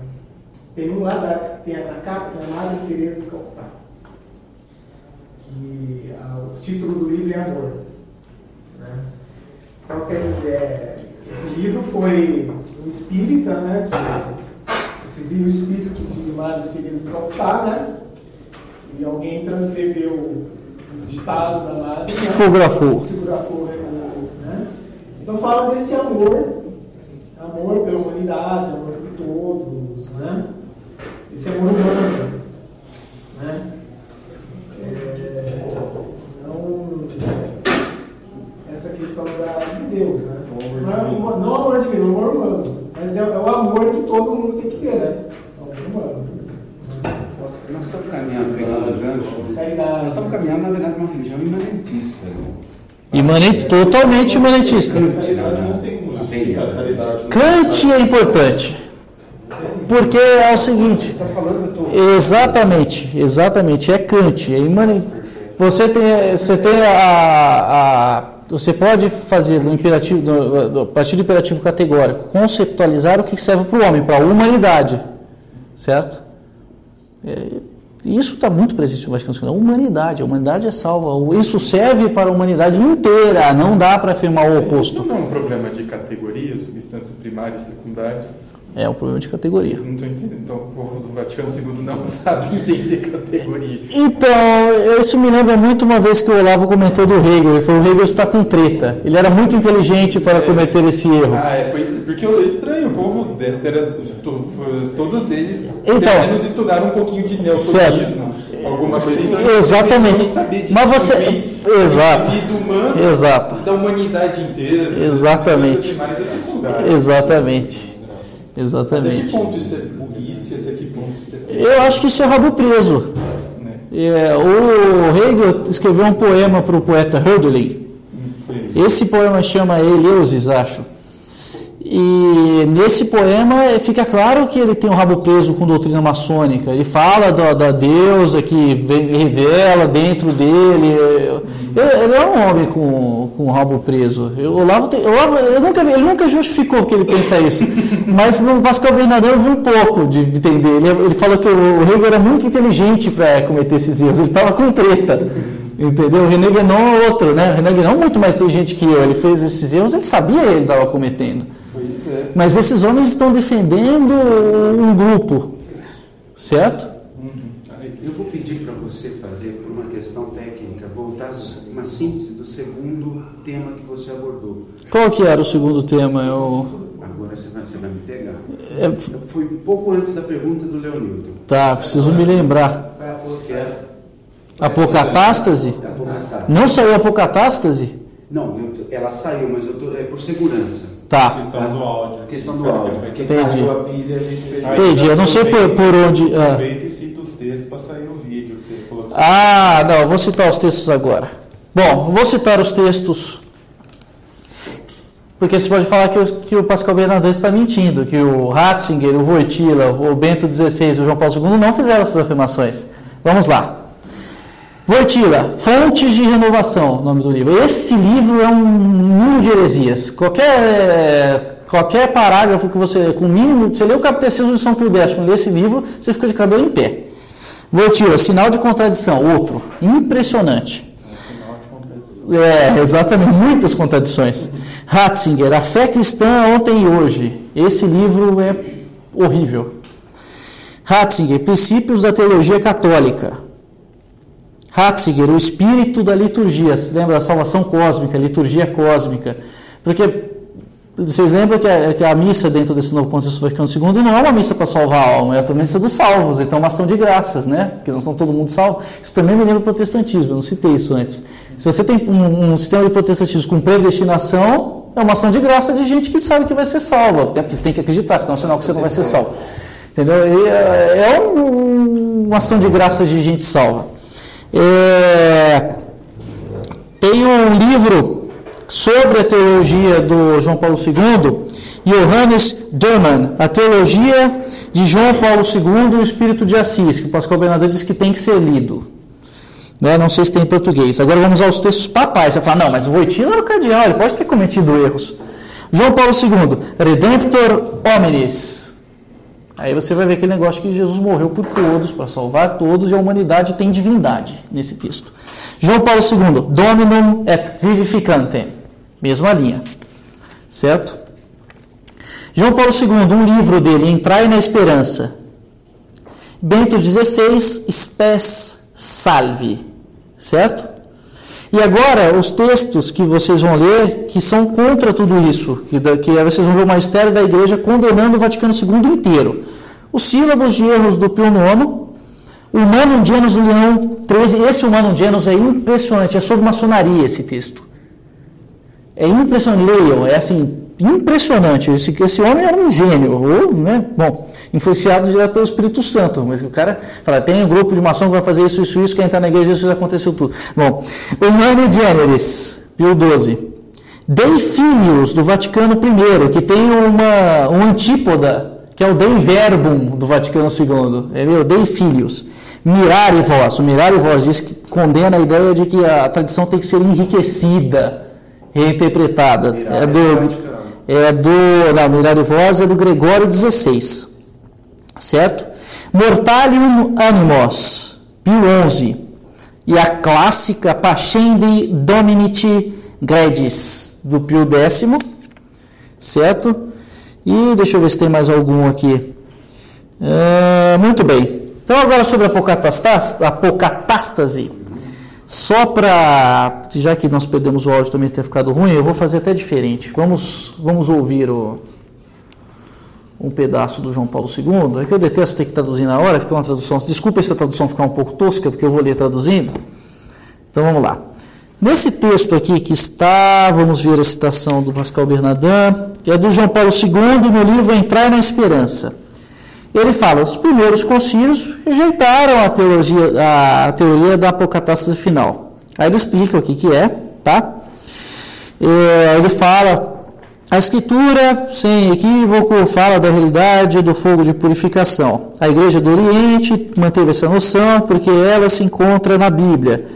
tem um lá da, tem a, na capa, tem a Madre Teresa de Calcutá. Que ah, o título do livro é Amor. Né? Então quer dizer, esse livro foi um espírita, né? Que, você viu o espírito de Madre Teresa de Calcutá, né? E alguém transcreveu o ditado da Madre. né? Psicografou. Psicografou, né? Então fala desse amor, amor pela humanidade, amor por todos, né? Esse amor humano, né? É, não, essa questão da, de Deus, né? Não é, o- não amor divino, é o amor humano. Mas é, é o amor que todo mundo tem que ter, né? É o amor humano. Nós, nós estamos caminhando, pegando o gancho. Nós estamos caminhando, na verdade, uma religião imanentista. né? Imanente, totalmente imanentista. Kant é importante, porque é o seguinte, tô... Exatamente, exatamente. É Kant. É imane... Você tem, você tem a, a- você pode fazer no imperativo, a partir do imperativo categórico, conceptualizar o que serve para o homem, para a humanidade, certo? É, isso está muito presente no Vaticano II. A humanidade, a humanidade é salva. Isso serve para a humanidade inteira. Não dá para afirmar o Isso oposto. não é um problema de categoria, substância primária e secundária? É um problema de categoria. Não entendendo. Então, o povo do Vaticano II não sabe entender categoria. Então, isso me lembra muito uma vez que o Olavo comentou do Hegel. Ele falou: o Hegel está com treta. Ele era muito inteligente para cometer esse erro. Ah, é, pois, porque é estranho, o povo era, todos eles Então. pelo menos estudaram um pouquinho de neotonismo, alguma coisa. Então, Exatamente. Mas você- também, Exato. humano Exato. da humanidade inteira. Exatamente. da primária e da secundária. Exatamente. Até que ponto isso é burrice, até que ponto isso é... Eu acho que isso é rabo preso. Né? É, o Hegel escreveu um poema para o poeta Hölderlin. Isso. Esse poema chama Eleusis, acho. E nesse poema eh, fica claro que ele tem um rabo preso com doutrina maçônica. Ele fala da, da deusa que vem- revela dentro dele. Ele, ele é um homem com, com o rabo preso. Eu, Olavo tem- Olavo, eu nunca, ele nunca justificou que ele pensa isso. Mas no Pascal Bernardão eu vi um pouco de de entender. Ele, ele falou que o Hegel era muito inteligente para cometer esses erros. Ele estava com treta. Entendeu? O René Guénon é outro, né? O René Guénon é muito mais inteligente que eu. Ele fez esses erros, ele sabia que ele estava cometendo. Mas esses homens estão defendendo um grupo, certo? Eu vou pedir para você fazer, por uma questão técnica, voltar uma síntese do segundo tema que você abordou. Qual que era o segundo tema? Eu... Agora você vai, você vai me pegar. É, um pouco antes da pergunta do Leonildo. tá, preciso me lembrar. É Apocatástase? a apocatástase. Não saiu apocatástase? Não, ela saiu, mas eu tô, é por segurança. Tá, Questão do áudio. A questão do áudio. Entendi. a pilha, a gente entendi. Eu não sei por, por onde. ah. Aproveita e cita os textos para sair o vídeo que você falou. Ah, não, eu vou citar os textos agora. Bom, vou citar os textos. Porque você pode falar que o, que o Pascal Bernardes está mentindo, que o Ratzinger, o Voitila, o Bento XVI e o João Paulo II não fizeram essas afirmações. Vamos lá. Voitila, Fontes de Renovação, nome do livro. Esse livro é um mundo de heresias. Qualquer, qualquer parágrafo que você, com mínimo, você lê o Catecismo de São X, quando lê esse livro, você fica de cabelo em pé. Voitila, Sinal de Contradição, outro. Impressionante. É, exatamente, muitas contradições. Ratzinger, A Fé Cristã Ontem e Hoje. Esse livro é horrível. Ratzinger, Princípios da Teologia Católica. Ratzinger, O Espírito da Liturgia. Se lembra da salvação cósmica, liturgia cósmica. Porque vocês lembram que a, que a missa dentro desse novo contexto Vaticano II não é uma missa para salvar a alma, é a missa dos salvos, então é uma ação de graças, né? Porque não estão todo mundo salvo. Isso também me lembra do protestantismo, eu não citei isso antes. Se você tem um, um sistema de protestantismo com predestinação, é uma ação de graça de gente que sabe que vai ser salva, né? porque você tem que acreditar, senão é um sinal que você não vai ser salvo. Entendeu? E, é é um- uma ação de graça de gente salva. É, tem um livro sobre a teologia do João Paulo II, Johannes Durman, a teologia de João Paulo II e o Espírito de Assis, que o Pascal Bernardo diz que tem que ser lido. Né? Não sei se tem em português. Agora vamos aos textos papais. Você fala, não, mas o Voitila era o cardeal, ele pode ter cometido erros. João Paulo II, Redemptor Hominis. Aí você vai ver aquele negócio que Jesus morreu por todos, para salvar todos, e a humanidade tem divindade nesse texto. João Paulo II, Dominum et Vivificantem. Mesma linha. Certo? João Paulo II, um livro dele, Entrai na Esperança. Bento XVI, Spes Salve. Certo? E agora, os textos que vocês vão ler, que são contra tudo isso, que, da- que vocês vão ver o magistério da igreja condenando o Vaticano II inteiro. Os sílabos de erros do Pio IX, o Humanum Genus Leão XIII, esse Humanum Genus é impressionante, é sobre maçonaria esse texto. É impressionante, leiam, é assim, impressionante. Esse, esse homem era um gênio, ou, né, bom, influenciado direto pelo Espírito Santo, mas o cara fala, tem um grupo de maçom que vai fazer isso, isso, isso, quem está na igreja, isso aconteceu tudo. Bom, Humane Generis, Pio XII. Dei Filius, do Vaticano I, que tem uma, um antípoda, que é o Dei Verbum, do Vaticano II. Ele é Dei Filius. Mirare Vos, o Mirare Vos diz que condena a ideia de que a tradição tem que ser enriquecida, reinterpretada. Mirare é do, é é do, não, Mirare Vos é do Gregório XVI, certo? Mortalium Animos, Pio XI, e a clássica Pascendi Dominici Gredis, do Pio X, certo? E deixa eu ver se tem mais algum aqui. É, muito bem. Então, agora sobre a apocatástase só para, já que nós perdemos o áudio também ter ficado ruim, eu vou fazer até diferente. Vamos, vamos ouvir o, um pedaço do João Paulo II. É que eu detesto ter que traduzir na hora, fica uma tradução. Desculpa se a tradução ficar um pouco tosca, porque eu vou ler traduzindo. Então vamos lá. Nesse texto aqui que está, vamos ver a citação do Pascal Bernardin, que é do João Paulo II no livro Entrar na Esperança. Ele fala: os primeiros concílios rejeitaram a, teologia, a teoria da apocatástase final. Aí ele explica o que, que é, tá? É, ele fala: a Escritura, sem equívoco, fala da realidade do fogo de purificação. A Igreja do Oriente manteve essa noção porque ela se encontra na Bíblia,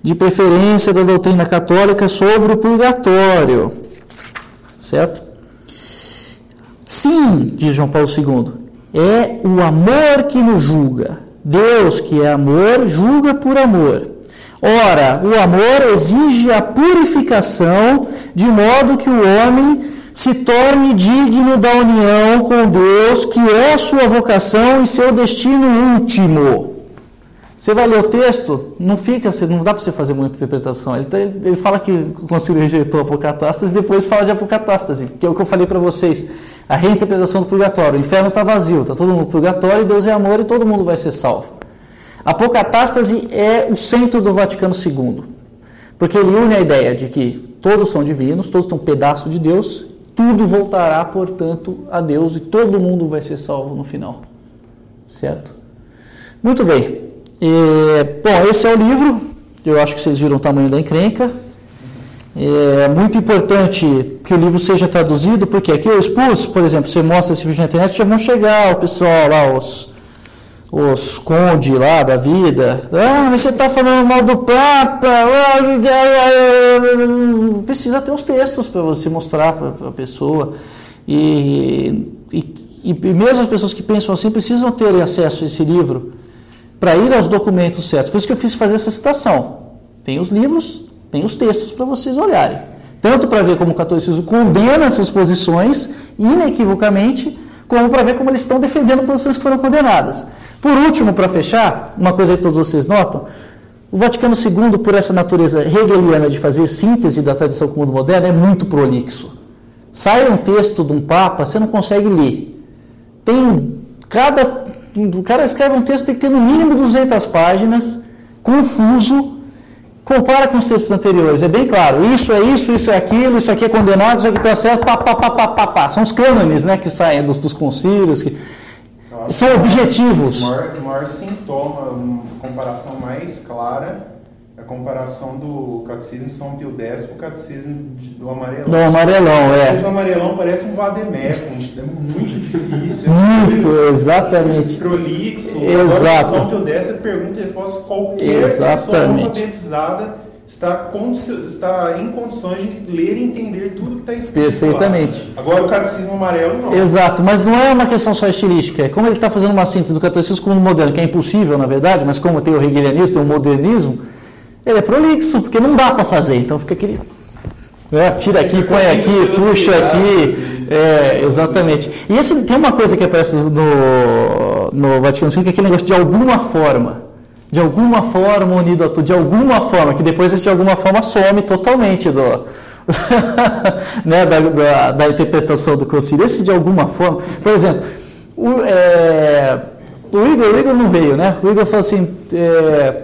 de preferência da doutrina católica sobre o purgatório. Certo? Sim, diz João Paulo II, é o amor que nos julga. Deus, que é amor, julga por amor. Ora, o amor exige a purificação, de modo que o homem se torne digno da união com Deus, que é sua vocação e seu destino último. Você vai ler o texto, não fica, não dá para você fazer muita interpretação. Ele, tá- ele fala que o concílio rejeitou a apocatástase, depois fala de apocatástase, que é o que eu falei para vocês. A reinterpretação do purgatório. O inferno está vazio, está todo mundo no purgatório, Deus é amor e todo mundo vai ser salvo. A apocatástase é o centro do Vaticano II, porque ele une a ideia de que todos são divinos, todos são um pedaço de Deus, tudo voltará, portanto, a Deus e todo mundo vai ser salvo no final. Certo? Muito bem. É, bom, esse é o livro. Eu acho que vocês viram o tamanho da encrenca. É muito importante que o livro seja traduzido, porque aqui eu expus, por exemplo, você mostra esse vídeo na internet, já vão chegar o pessoal lá, os, os conde lá da vida. Ah, mas você está falando mal do Papa. Ah, Precisa ter os textos para você mostrar para a pessoa. E, e, e mesmo as pessoas que pensam assim precisam ter acesso a esse livro para ir aos documentos certos. Por isso que eu fiz fazer essa citação. Tem os livros, tem os textos para vocês olharem. Tanto para ver como o catolicismo condena essas posições, inequivocamente, como para ver como eles estão defendendo posições que foram condenadas. Por último, para fechar, uma coisa que todos vocês notam, o Vaticano II, por essa natureza hegeliana de fazer síntese da tradição com o mundo moderno, é muito prolixo. Sai um texto de um Papa, você não consegue ler. Tem cada o cara escreve um texto tem que ter no mínimo 200 páginas, confuso, compara com os textos anteriores, é bem claro, isso é isso, isso é aquilo, isso aqui é condenado, isso aqui está certo, pá, pá, pá, pá, pá, pá. São os cânones né, que saem dos, dos concílios, que são objetivos. O maior, o maior sintoma, uma comparação mais clara, é a comparação do catecismo de São Pio X com o catecismo do amarelão. Do amarelão, O é. catecismo amarelão parece um vademécum, é muito difícil. Muito, exatamente. prolixo. Exato. Agora, o São Pio X é pergunta e resposta. Qualquer pessoa Exatamente. alfabetizada está, está em condições de ler e entender tudo que está escrito. Perfeitamente. Lá. Agora, o catecismo amarelo não. Exato, mas não é uma questão só estilística. É como ele está fazendo uma síntese do catolicismo com o moderno, que é impossível, na verdade, mas como tem o hegelianismo, tem o modernismo, ele é prolixo, porque não dá para fazer. Então fica aquele. É, tira aqui, põe aqui, puxa aqui. É, exatamente. E esse, tem uma coisa que aparece no, no Vaticano que é aquele negócio de alguma forma. De alguma forma unido a tudo, de alguma forma, que depois esse de alguma forma some totalmente do, né, da, da, da interpretação do concílio. Esse de alguma forma, por exemplo, o, é, o Igor, o Igor não veio, né? O Igor falou assim, é,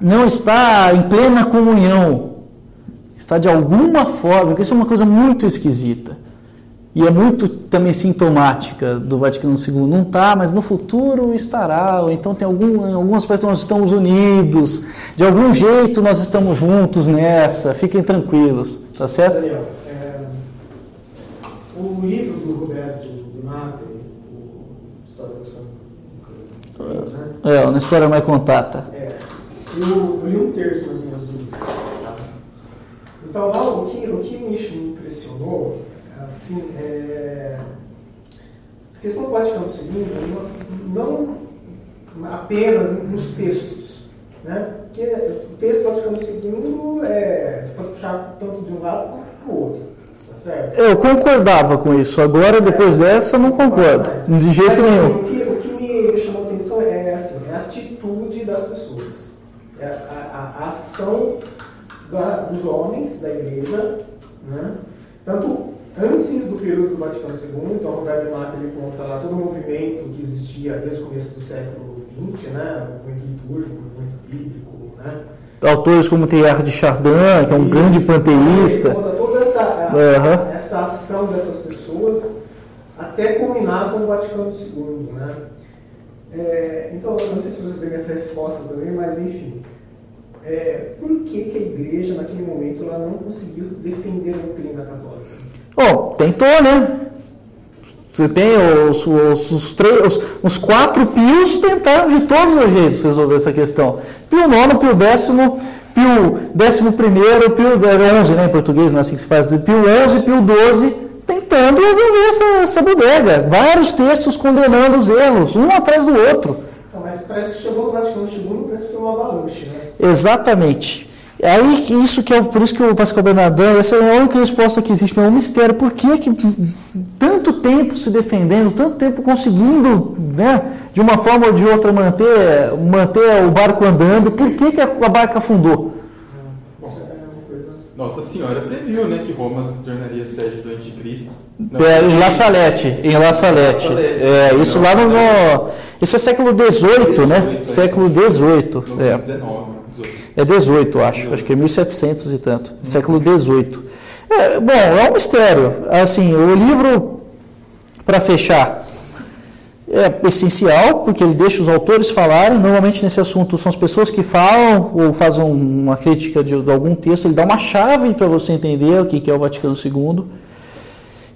não está em plena comunhão, está de alguma forma, isso é uma coisa muito esquisita. E é muito também sintomática do Vaticano II. Não está, mas no futuro estará. Ou então tem algum, em alguns aspectos nós estamos unidos. De algum jeito nós estamos juntos nessa. Fiquem tranquilos, tá certo? Daniel, é, o livro do Roberto Donati, o História do Santo, né? É, uma história mais contata. É, eu, eu li um terço das minhas dúvidas. Então, lá, o que, o que me impressionou, assim, é. A questão do Vaticano II não, não apenas nos textos, né? Porque o texto do Vaticano II é, você pode puxar tanto de um lado quanto do outro, tá certo? Eu concordava com isso. Agora, depois dessa, não concordo. De jeito Mas, assim, nenhum. o, que, o que me chamou a atenção é, assim, é a atitude das pessoas. É a, a- a ação da- dos homens da igreja, né? tanto antes do período do Vaticano II, então Roberto Mata ele conta lá todo o movimento que existia desde o começo do século XX, né? o movimento litúrgico, o movimento bíblico, né? Autores como Teilhard de Chardin, que é um grande Ele panteísta. conta toda essa, Aham. essa ação dessas pessoas até culminar com o Vaticano II, né? É, então, eu não sei se você tem essa resposta também, mas enfim. É, por que, que a igreja, naquele momento, ela não conseguiu defender a doutrina católica? Bom, tentou, né? Você tem os, os, os, três, os, os quatro pios tentaram de todos os jeitos resolver essa questão. Pio IX, Pio X, Pio décimo primeiro, Pio XI, né, em português, não é assim que se faz, Pio XI, Pio XII, tentando resolver essa, essa bodega. Vários textos condenando os erros, um atrás do outro. Então, mas parece que chegou no Vaticano II, parece que foi uma avalanche, né? Exatamente. Aí isso que é por isso que o Pascal Bernardin, essa é a única resposta que existe, é um mistério. Por que, que tanto tempo se defendendo, tanto tempo conseguindo, né, de uma forma ou de outra manter, manter o barco andando, por que, que a, barca afundou? Nossa Senhora previu, né, que Roma se tornaria sede do anticristo. Não, É, em La Salette, em La Salette. É, isso lá no, no- Isso é século XVIII, né? Século XVIII. É. 19, 18. É 18, acho. Acho que é 1700 e tanto. Século 18. É, bom, é um mistério. Assim, o livro, para fechar, é essencial, porque ele deixa os autores falarem. Normalmente, nesse assunto, são as pessoas que falam ou fazem uma crítica de, de algum texto. Ele dá uma chave para você entender o que que é o Vaticano II.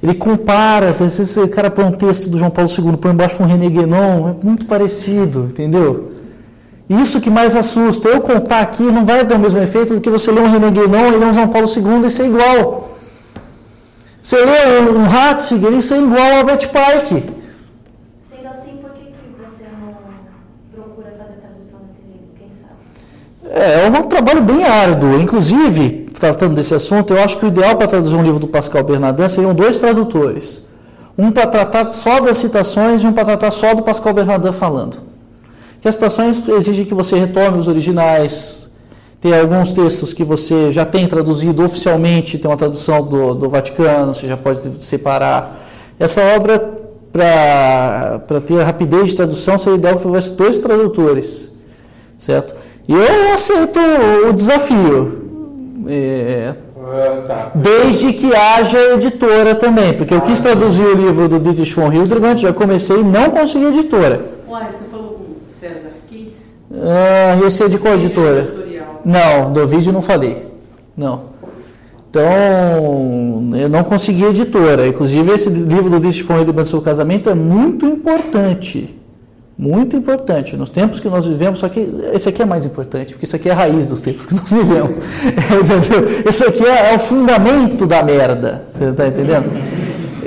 Ele compara, o cara põe um texto do João Paulo II, põe embaixo um René Guénon, é muito parecido, entendeu? Isso que mais assusta. Eu contar aqui não vai ter o mesmo efeito do que você ler um René Guénon e ler um João Paulo II e ser igual. Você lê um, Ratzinger e ser igual ao Albert Pike. Sendo assim, por que, que você não procura fazer tradução desse livro? Quem sabe? É, é um trabalho bem árduo. Inclusive, tratando desse assunto, eu acho que o ideal para traduzir um livro do Pascal Bernardin seriam dois tradutores. Um para tratar só das citações e um para tratar só do Pascal Bernardin falando. Que as citações exigem que você retome os originais. Tem alguns textos que você já tem traduzido oficialmente, tem uma tradução do, do Vaticano, você já pode separar. Essa obra, para ter rapidez de tradução, seria ideal que houvesse dois tradutores. Certo? E eu aceito o desafio. É, Ah, tá. Desde que haja editora também, porque eu quis traduzir o livro do Dietrich von Hildebrandt, já comecei e não consegui editora. Uai, você falou com o César aqui? Ah, esse é de qual editora? Não, do vídeo não falei. Não. Então, eu não consegui editora. Inclusive, esse livro do Dietrich von Hildebrandt sobre o casamento é muito importante. Muito importante. Nos tempos que nós vivemos, só que esse aqui é mais importante, porque isso aqui é a raiz dos tempos que nós vivemos. Entendeu? Esse aqui é, é o fundamento da merda. Você está entendendo?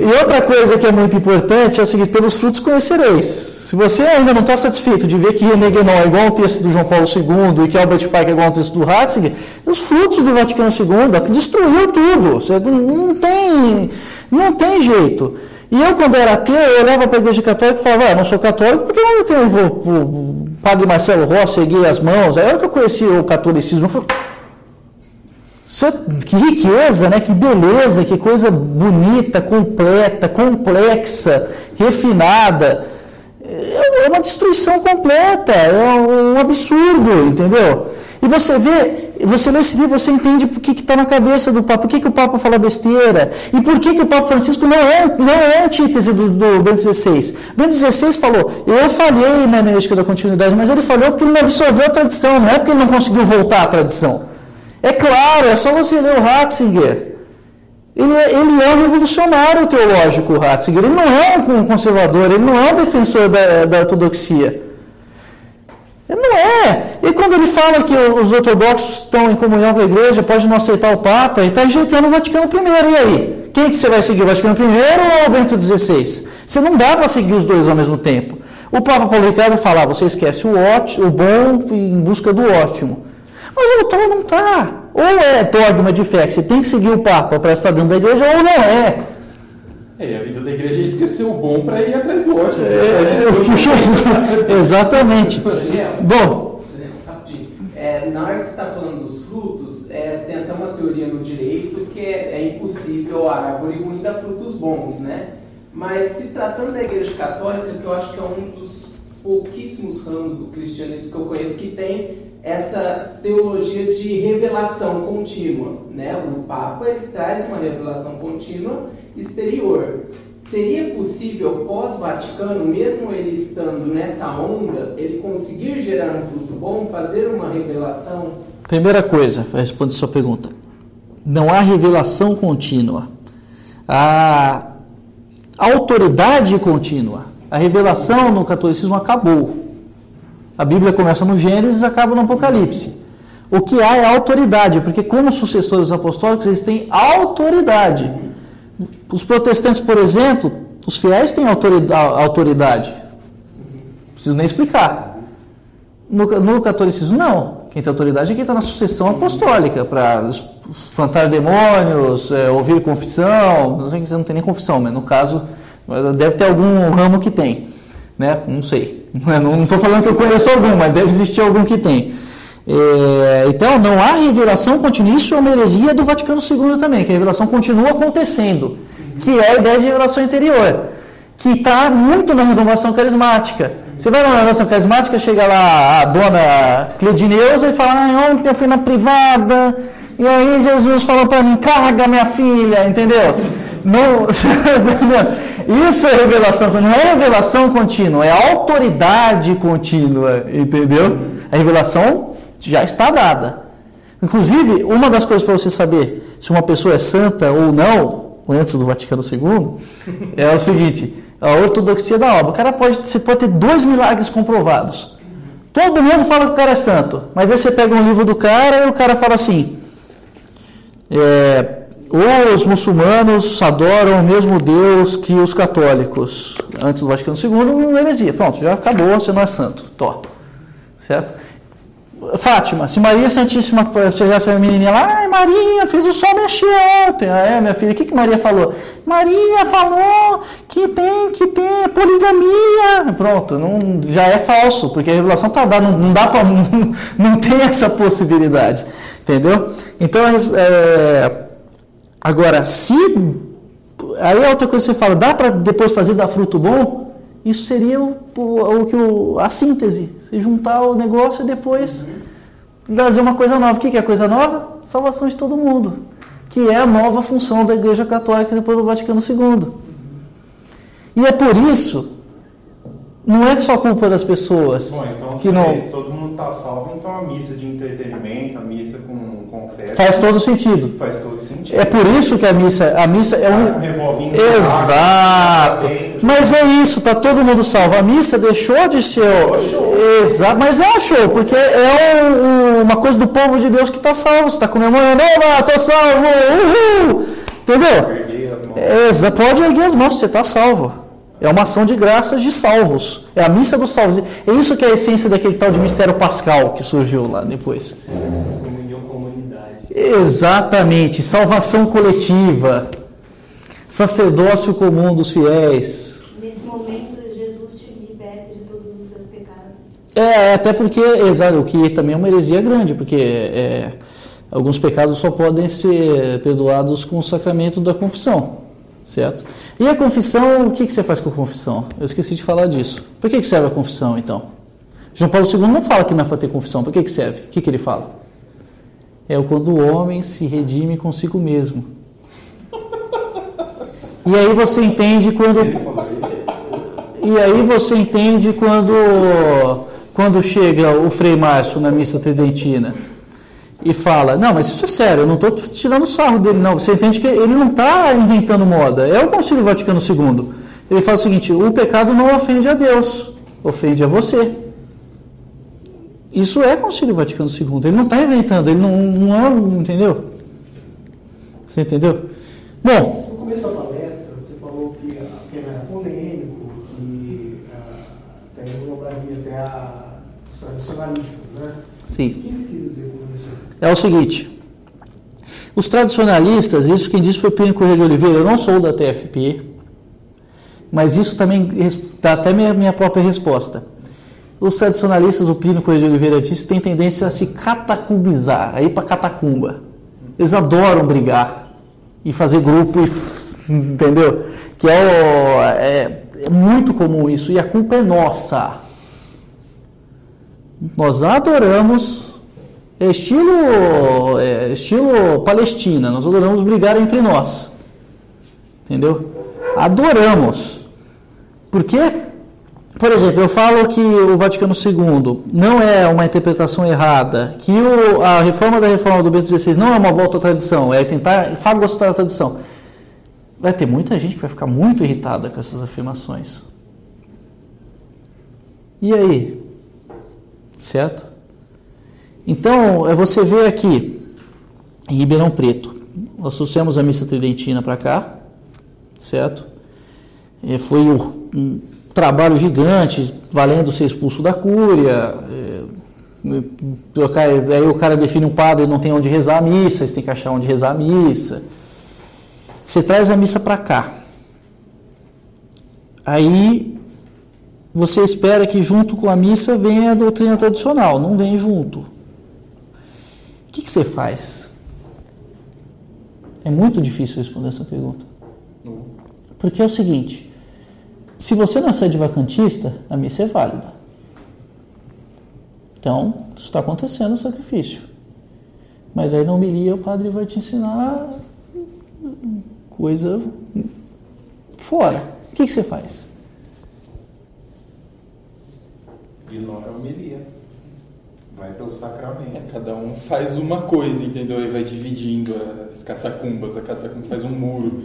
E outra coisa que é muito importante é o seguinte: pelos frutos conhecereis. Se você ainda não está satisfeito de ver que René Guénon é igual ao texto do João Paulo II e que Albert Pike é igual ao texto do Ratzinger, os frutos do Vaticano II destruiu tudo. Não tem, não tem jeito. E eu, quando era ateu, eu olhava para a igreja católica e falava, ah, não sou católico porque eu não tenho o, o, o padre Marcelo Rossi erguer as mãos. Aí era que eu conheci o catolicismo. Eu falei, que riqueza, né? que beleza, que coisa bonita, completa, complexa, refinada. É é uma destruição completa, é um absurdo, entendeu? E você vê, você lê esse livro, você entende por que está na cabeça do Papa, por que, que o Papa fala besteira, e por que, que o Papa Francisco não é, não é antítese do, do Bento XVI. Bento XVI falou, eu falhei na hermenêutica da continuidade, mas ele falhou porque ele não absorveu a tradição, não é porque ele não conseguiu voltar à tradição. É claro, é só você ler o Ratzinger. Ele é, ele é um revolucionário teológico, o Ratzinger. Ele não é um conservador, ele não é um defensor da, da ortodoxia. Ele não é. E quando ele fala que os ortodoxos estão em comunhão com a igreja, pode não aceitar o Papa, ele está rejeitando o Vaticano I. E aí? Quem que você vai seguir, o Vaticano I ou o Bento XVI? Você não dá para seguir os dois ao mesmo tempo. O Papa Paulo Ricardo fala, ah, você esquece o, ótimo, o bom em busca do ótimo. Mas o outro não está. Ou é dogma de fé que você tem que seguir o Papa para estar dentro da igreja, ou não é. É, a vida da igreja é esquecer o bom para ir atrás do ótimo. É, exatamente. Daniel, Bom, Daniel, rapidinho. É, na hora que você está falando dos frutos, é, tem até uma teoria no direito que é, é impossível a árvore ruim dar frutos bons, né? Mas se tratando da igreja católica, que eu acho que é um dos pouquíssimos ramos do cristianismo que eu conheço que tem essa teologia de revelação contínua, né? O Papa ele traz uma revelação contínua exterior. Seria possível pós-Vaticano, mesmo ele estando nessa onda, ele conseguir gerar um fruto bom, fazer uma revelação? primeira coisa, para responder sua pergunta. Não há revelação contínua. Há autoridade contínua. A revelação no catolicismo acabou. A Bíblia começa no Gênesis e acaba no Apocalipse. O que há é autoridade, porque como sucessores apostólicos eles têm autoridade. Os protestantes, por exemplo, os fiéis têm autorida- autoridade. Não preciso nem explicar. No, no catolicismo, não. Quem tem autoridade é quem está na sucessão apostólica, para espantar demônios, é, ouvir confissão. Não sei se não tem nem confissão, mas no caso, deve ter algum ramo que tem. Né? Não sei. Não estou falando que eu conheço algum, mas deve existir algum que tem. É, então, não há revelação contínua. Isso é uma heresia do Vaticano II também, que a revelação continua acontecendo, que é a ideia de revelação interior, que está muito na renovação carismática. Você vai na renovação carismática, chega lá a dona Cleudineuza e fala: ah, ontem eu fui na privada, e aí Jesus falou para mim: carga minha filha, entendeu? Não, isso é revelação, não é revelação contínua, é autoridade contínua, entendeu? A revelação já está dada. Inclusive, uma das coisas para você saber se uma pessoa é santa ou não, antes do Vaticano II, é o seguinte: a ortodoxia da obra. O cara pode, você pode ter dois milagres comprovados. Todo mundo fala que o cara é santo, mas aí você pega um livro do cara e o cara fala assim: é, os muçulmanos adoram o mesmo Deus que os católicos. Antes do Vaticano II, uma heresia. Pronto, já acabou, você não é santo. Tó. Certo? Fátima, se Maria Santíssima chegasse a menininha lá, Maria, fez o sol mexer ontem. Ah, é, minha filha, o que, que Maria falou? Maria falou que tem que ter poligamia. Pronto, não, já é falso, porque a revelação está dada, não, não dá para. Não, não tem essa possibilidade. Entendeu? Então, é, agora, se. Aí é outra coisa que você fala, dá para depois fazer dar fruto bom? Isso seria o, o, o que o, a síntese. Se juntar o negócio e depois trazer uma coisa nova. O que é coisa nova? Salvação de todo mundo. Que é a nova função da Igreja Católica depois do Vaticano II. E é por isso, não é só culpa das pessoas Bom, então, que não. Está salvo, então a missa de entretenimento, a missa com, com festa. Faz todo sentido. Faz todo sentido. É por isso que a missa, a missa é um. Revolvinho Exato. Mas é isso, tá todo mundo salvo. A missa deixou de ser. Exato, mas é um show, porque é um- um- uma coisa do povo de Deus que está salvo. Você está comemorando, oba, tô salvo! Uhul! Entendeu? Erguei as mãos. Exa, pode erguer as mãos, você está salvo. É uma ação de graças de salvos. É a missa dos salvos. É isso que é a essência daquele tal de mistério pascal que surgiu lá depois. Comunhão com a humanidade. Exatamente, salvação coletiva, sacerdócio comum dos fiéis. Nesse momento, Jesus te liberta de todos os seus pecados. É, até porque, exato, o que também é uma heresia grande, porque é, alguns pecados só podem ser perdoados com o sacramento da confissão, certo? E a confissão, o que, que você faz com a confissão? Eu esqueci de falar disso. Por que, que serve a confissão, então? João Paulo II não fala que não é para ter confissão, por que, que serve? O que, que ele fala? É quando o homem se redime consigo mesmo. E aí você entende quando. E aí você entende quando, quando chega o Frei Márcio na missa tridentina e fala, não, mas isso é sério, eu não estou tirando sarro dele, não. Você entende que ele não está inventando moda, é o Concílio Vaticano II. Ele fala o seguinte, o pecado não ofende a Deus, ofende a você. Isso é Concílio Vaticano II, ele não está inventando, ele não, não é, entendeu? Você entendeu? Bom, No começo da palestra, você falou que tema era polêmico, que ah, até englobaria até a, os tradicionalistas, né? sim. O que isso quis dizer com? É o seguinte, os tradicionalistas, isso quem disse foi Pino Correia de Oliveira, eu não sou da TFP, mas isso também dá até minha, minha própria resposta. Os tradicionalistas, o Plínio Correia de Oliveira disse, têm tendência a se catacumbizar, a ir para catacumba. Eles adoram brigar e fazer grupo, e, entendeu? Que é, é- é muito comum isso, e a culpa é nossa. Nós adoramos estilo, é estilo Palestina, nós adoramos brigar entre nós. Entendeu? Adoramos. Por quê? Por exemplo, eu falo que o Vaticano II não é uma interpretação errada, que o- a reforma da reforma do Bento XVI não é uma volta à tradição, é tentar fagocitar a tradição. Vai ter muita gente que vai ficar muito irritada com essas afirmações. E aí? Certo? Então, é você vê aqui, em Ribeirão Preto, nós trouxemos a missa tridentina para cá, certo? É, foi um, um trabalho gigante, valendo ser expulso da cúria, é, Aí o cara define um padre não tem onde rezar a missa, você tem que achar onde rezar a missa. Você traz a missa para cá. Aí você espera que junto com a missa venha a doutrina tradicional, não vem junto. O que, que você faz? É muito difícil responder essa pergunta. Porque é o seguinte: se você não é vacantista, a missa é válida. Então, está acontecendo o sacrifício. Mas aí na homilia o padre vai te ensinar coisa fora. O que, que você faz? Ignora a homilia. Vai pelo sacramento. É, cada um faz uma coisa, entendeu? E vai dividindo as catacumbas. A catacumba faz um muro.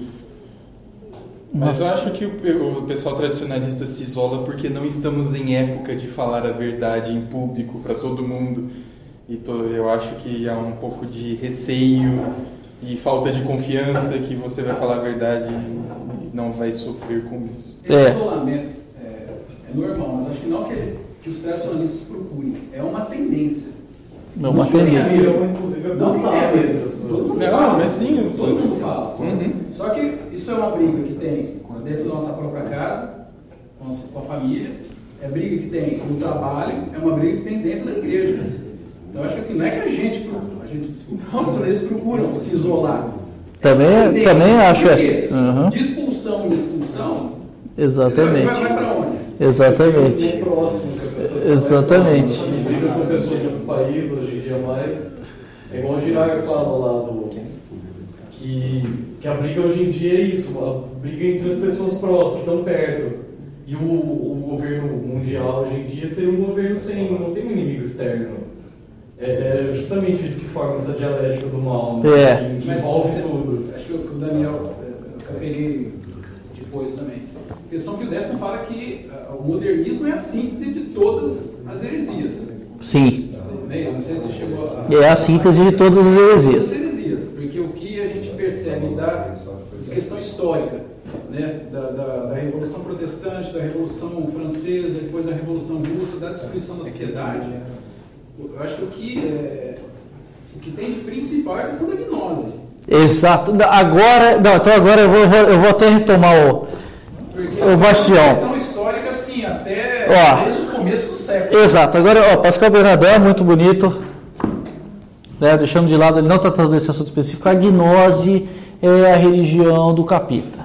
Mas eu acho que o, o pessoal tradicionalista se isola porque não estamos em época de falar a verdade em público para todo mundo. E to, eu acho que há um pouco de receio e falta de confiança que você vai falar a verdade e não vai sofrer com isso. Esse é. isolamento é, é, normal, mas acho que não que, que os tradicionalistas procurem. É uma tendência. É uma tendência. É não, todo mundo fala. mas sim, todo mundo fala. Uhum. Só que isso é uma briga que tem dentro da nossa própria casa, com a família, é briga que tem no trabalho, é uma briga que tem dentro da igreja. Então acho que assim, não é que a gente, a gente desculpa, eles procuram se isolar. Também, é também acho essa. Uhum. De expulsão em expulsão. Exatamente. Vai, vai para onde? Exatamente. Próximo, Exatamente. Isso com pessoa de outro país, hoje em dia mais. É igual o Giraga fala lá do. Que, que a briga hoje em dia é isso, a briga entre as pessoas próximas, que estão perto. E o, o governo mundial hoje em dia seria um governo sem. não tem um inimigo externo. É, é justamente isso que forma essa dialética do mal, né? É. que, que envolve Mas, tudo. Acho que o Daniel, eu peguei depois também. Porque São Pio X fala que uh, o modernismo é a síntese de todas as heresias. Sim. Não sei se chegou a, É a síntese de todas as heresias. Todas as heresias, porque o que a gente percebe da questão histórica, né, da, da, da, Revolução Protestante, da Revolução Francesa, depois da Revolução Russa, da destruição da sociedade, eu acho que o que, é, o que tem de principal é a questão da gnose. Exato. Agora, não, então agora eu vou, eu vou até retomar o, Porque o bastião. É uma questão histórica, assim, até Ó, desde os começos do século. Exato. Agora, ó, Pascal Bernardin, muito bonito. Né, deixando de lado, ele não está tratando desse assunto específico. A gnose é a religião do capita.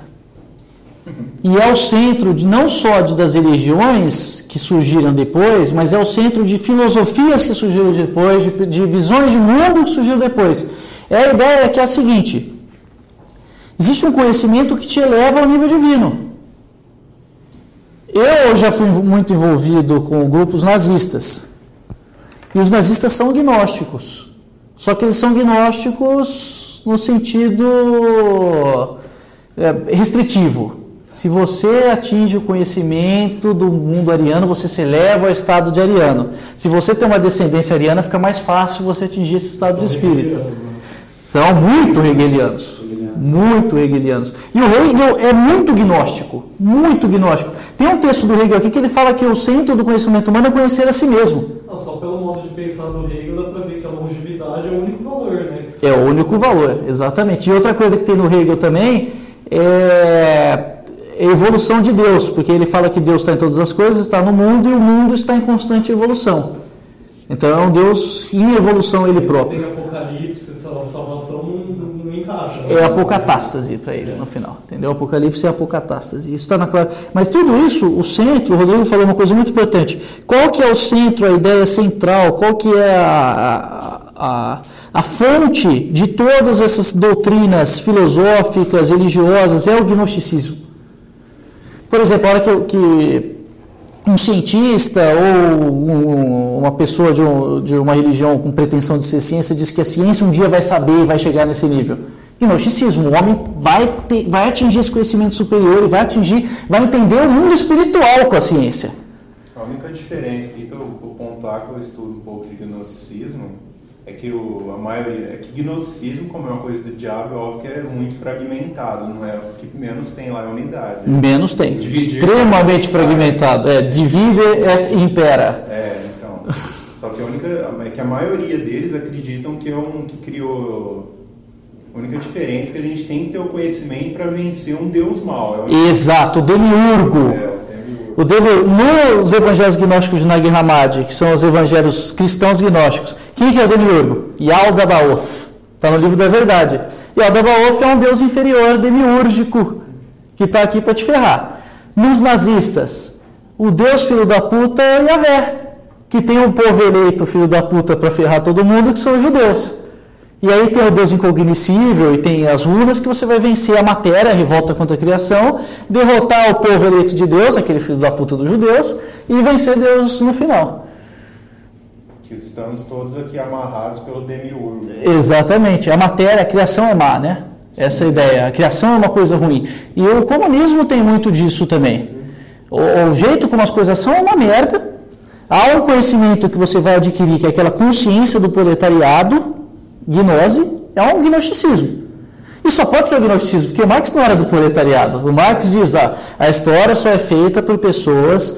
E é o centro de, não só de, das religiões que surgiram depois, mas é o centro de filosofias que surgiram depois, de, de visões de mundo que surgiram depois. É a ideia que é a seguinte: existe um conhecimento que te eleva ao nível divino. Eu já fui muito envolvido com grupos nazistas. E os nazistas são gnósticos. Só que eles são gnósticos no sentido é, restritivo. Se você atinge o conhecimento do mundo ariano, você se eleva ao estado de ariano. Se você tem uma descendência ariana, fica mais fácil você atingir esse estado de espírito. São muito hegelianos. Muito hegelianos. E o Hegel é muito gnóstico. Muito gnóstico. Tem um texto do Hegel aqui que ele fala que o centro do conhecimento humano é conhecer a si mesmo. Não, só pelo modo de pensar do Hegel dá para ver que a longevidade é o único valor, né? É o único valor, exatamente. E outra coisa que tem no Hegel também é a evolução de Deus, porque ele fala que Deus está em todas as coisas, está no mundo e o mundo está em constante evolução. Então é um Deus em evolução ele próprio. Tem Apocalipse, salvação não encaixa. Né? É apocatástase para ele no final, entendeu? Apocalipse é apocatástase. Isso está na clara. Mas tudo isso, o centro, o Rodrigo falou uma coisa muito importante. Qual que é o centro, a ideia central? Qual que é a, a, a, a fonte de todas essas doutrinas filosóficas, religiosas? É o gnosticismo. Por exemplo, a hora que, que um cientista ou um, uma pessoa de, um, de, uma religião com pretensão de ser ciência diz que a ciência um dia vai saber e vai chegar nesse nível. Gnosticismo, o homem vai, ter, vai atingir esse conhecimento superior e vai atingir, vai entender o mundo espiritual com a ciência. A única diferença que eu, o pontuar que eu estudo um pouco de gnosticismo é que o, a maioria, é que gnosticismo, como é uma coisa do diabo, é óbvio que é muito fragmentado, não é? O que menos tem lá é unidade. Menos tem. Dividir Extremamente fragmentado. É, divide et impera. É, então. Só que a única é que a maioria deles acreditam que é um que criou a única diferença é que a gente tem que ter o conhecimento para vencer um Deus mau. É Exato, o demiurgo. É, o demiurgo. Nos evangelhos gnósticos de Nag Hammadi, que são os evangelhos cristãos gnósticos, quem que é o demiurgo? Yaldabaoth. Está no livro da verdade. Yaldabaoth é um deus inferior, demiúrgico, que está aqui para te ferrar. Nos nazistas, o deus filho da puta é Yahvé, que tem um povo eleito filho da puta para ferrar todo mundo, que são os judeus. E aí tem o Deus incognoscível e tem as runas que você vai vencer a matéria, a revolta contra a criação, derrotar o povo eleito de Deus, aquele filho da puta dos judeus, e vencer Deus no final. Que estamos todos aqui amarrados pelo demiurgo. Exatamente. A matéria, a criação é má, né? Essa é a ideia. A criação é uma coisa ruim. E o comunismo tem muito disso também. O, o jeito como as coisas são é uma merda. Há um conhecimento que você vai adquirir, que é aquela consciência do proletariado, gnose é um gnosticismo. E só pode ser gnosticismo, porque Marx não era do proletariado. O Marx diz, ah, a história só é feita por pessoas...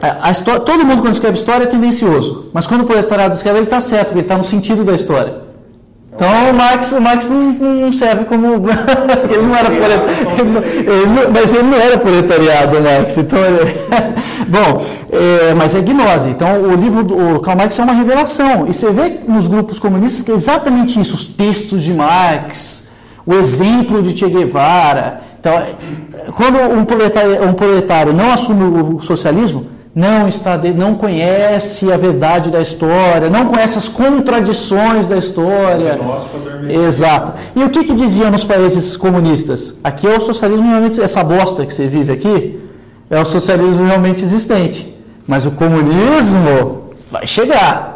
A, a história, todo mundo quando escreve história é tendencioso, mas quando o proletariado escreve, ele está certo, ele está no sentido da história. Então o Marx, o Marx não, serve como. ele não era proletariado. Mas ele não era proletariado, Marx. Então, ele... Bom, é, mas é gnose. Então o livro do Karl Marx é uma revelação. E você vê nos grupos comunistas que é exatamente isso: os textos de Marx, o exemplo de Che Guevara. Então, quando um proletário, um proletário não assume o socialismo, não está não conhece a verdade da história, não conhece as contradições da história. Exato. E o que, que diziam nos países comunistas? Aqui é o socialismo realmente, essa bosta que você vive aqui, é o socialismo realmente existente. Mas o comunismo vai chegar.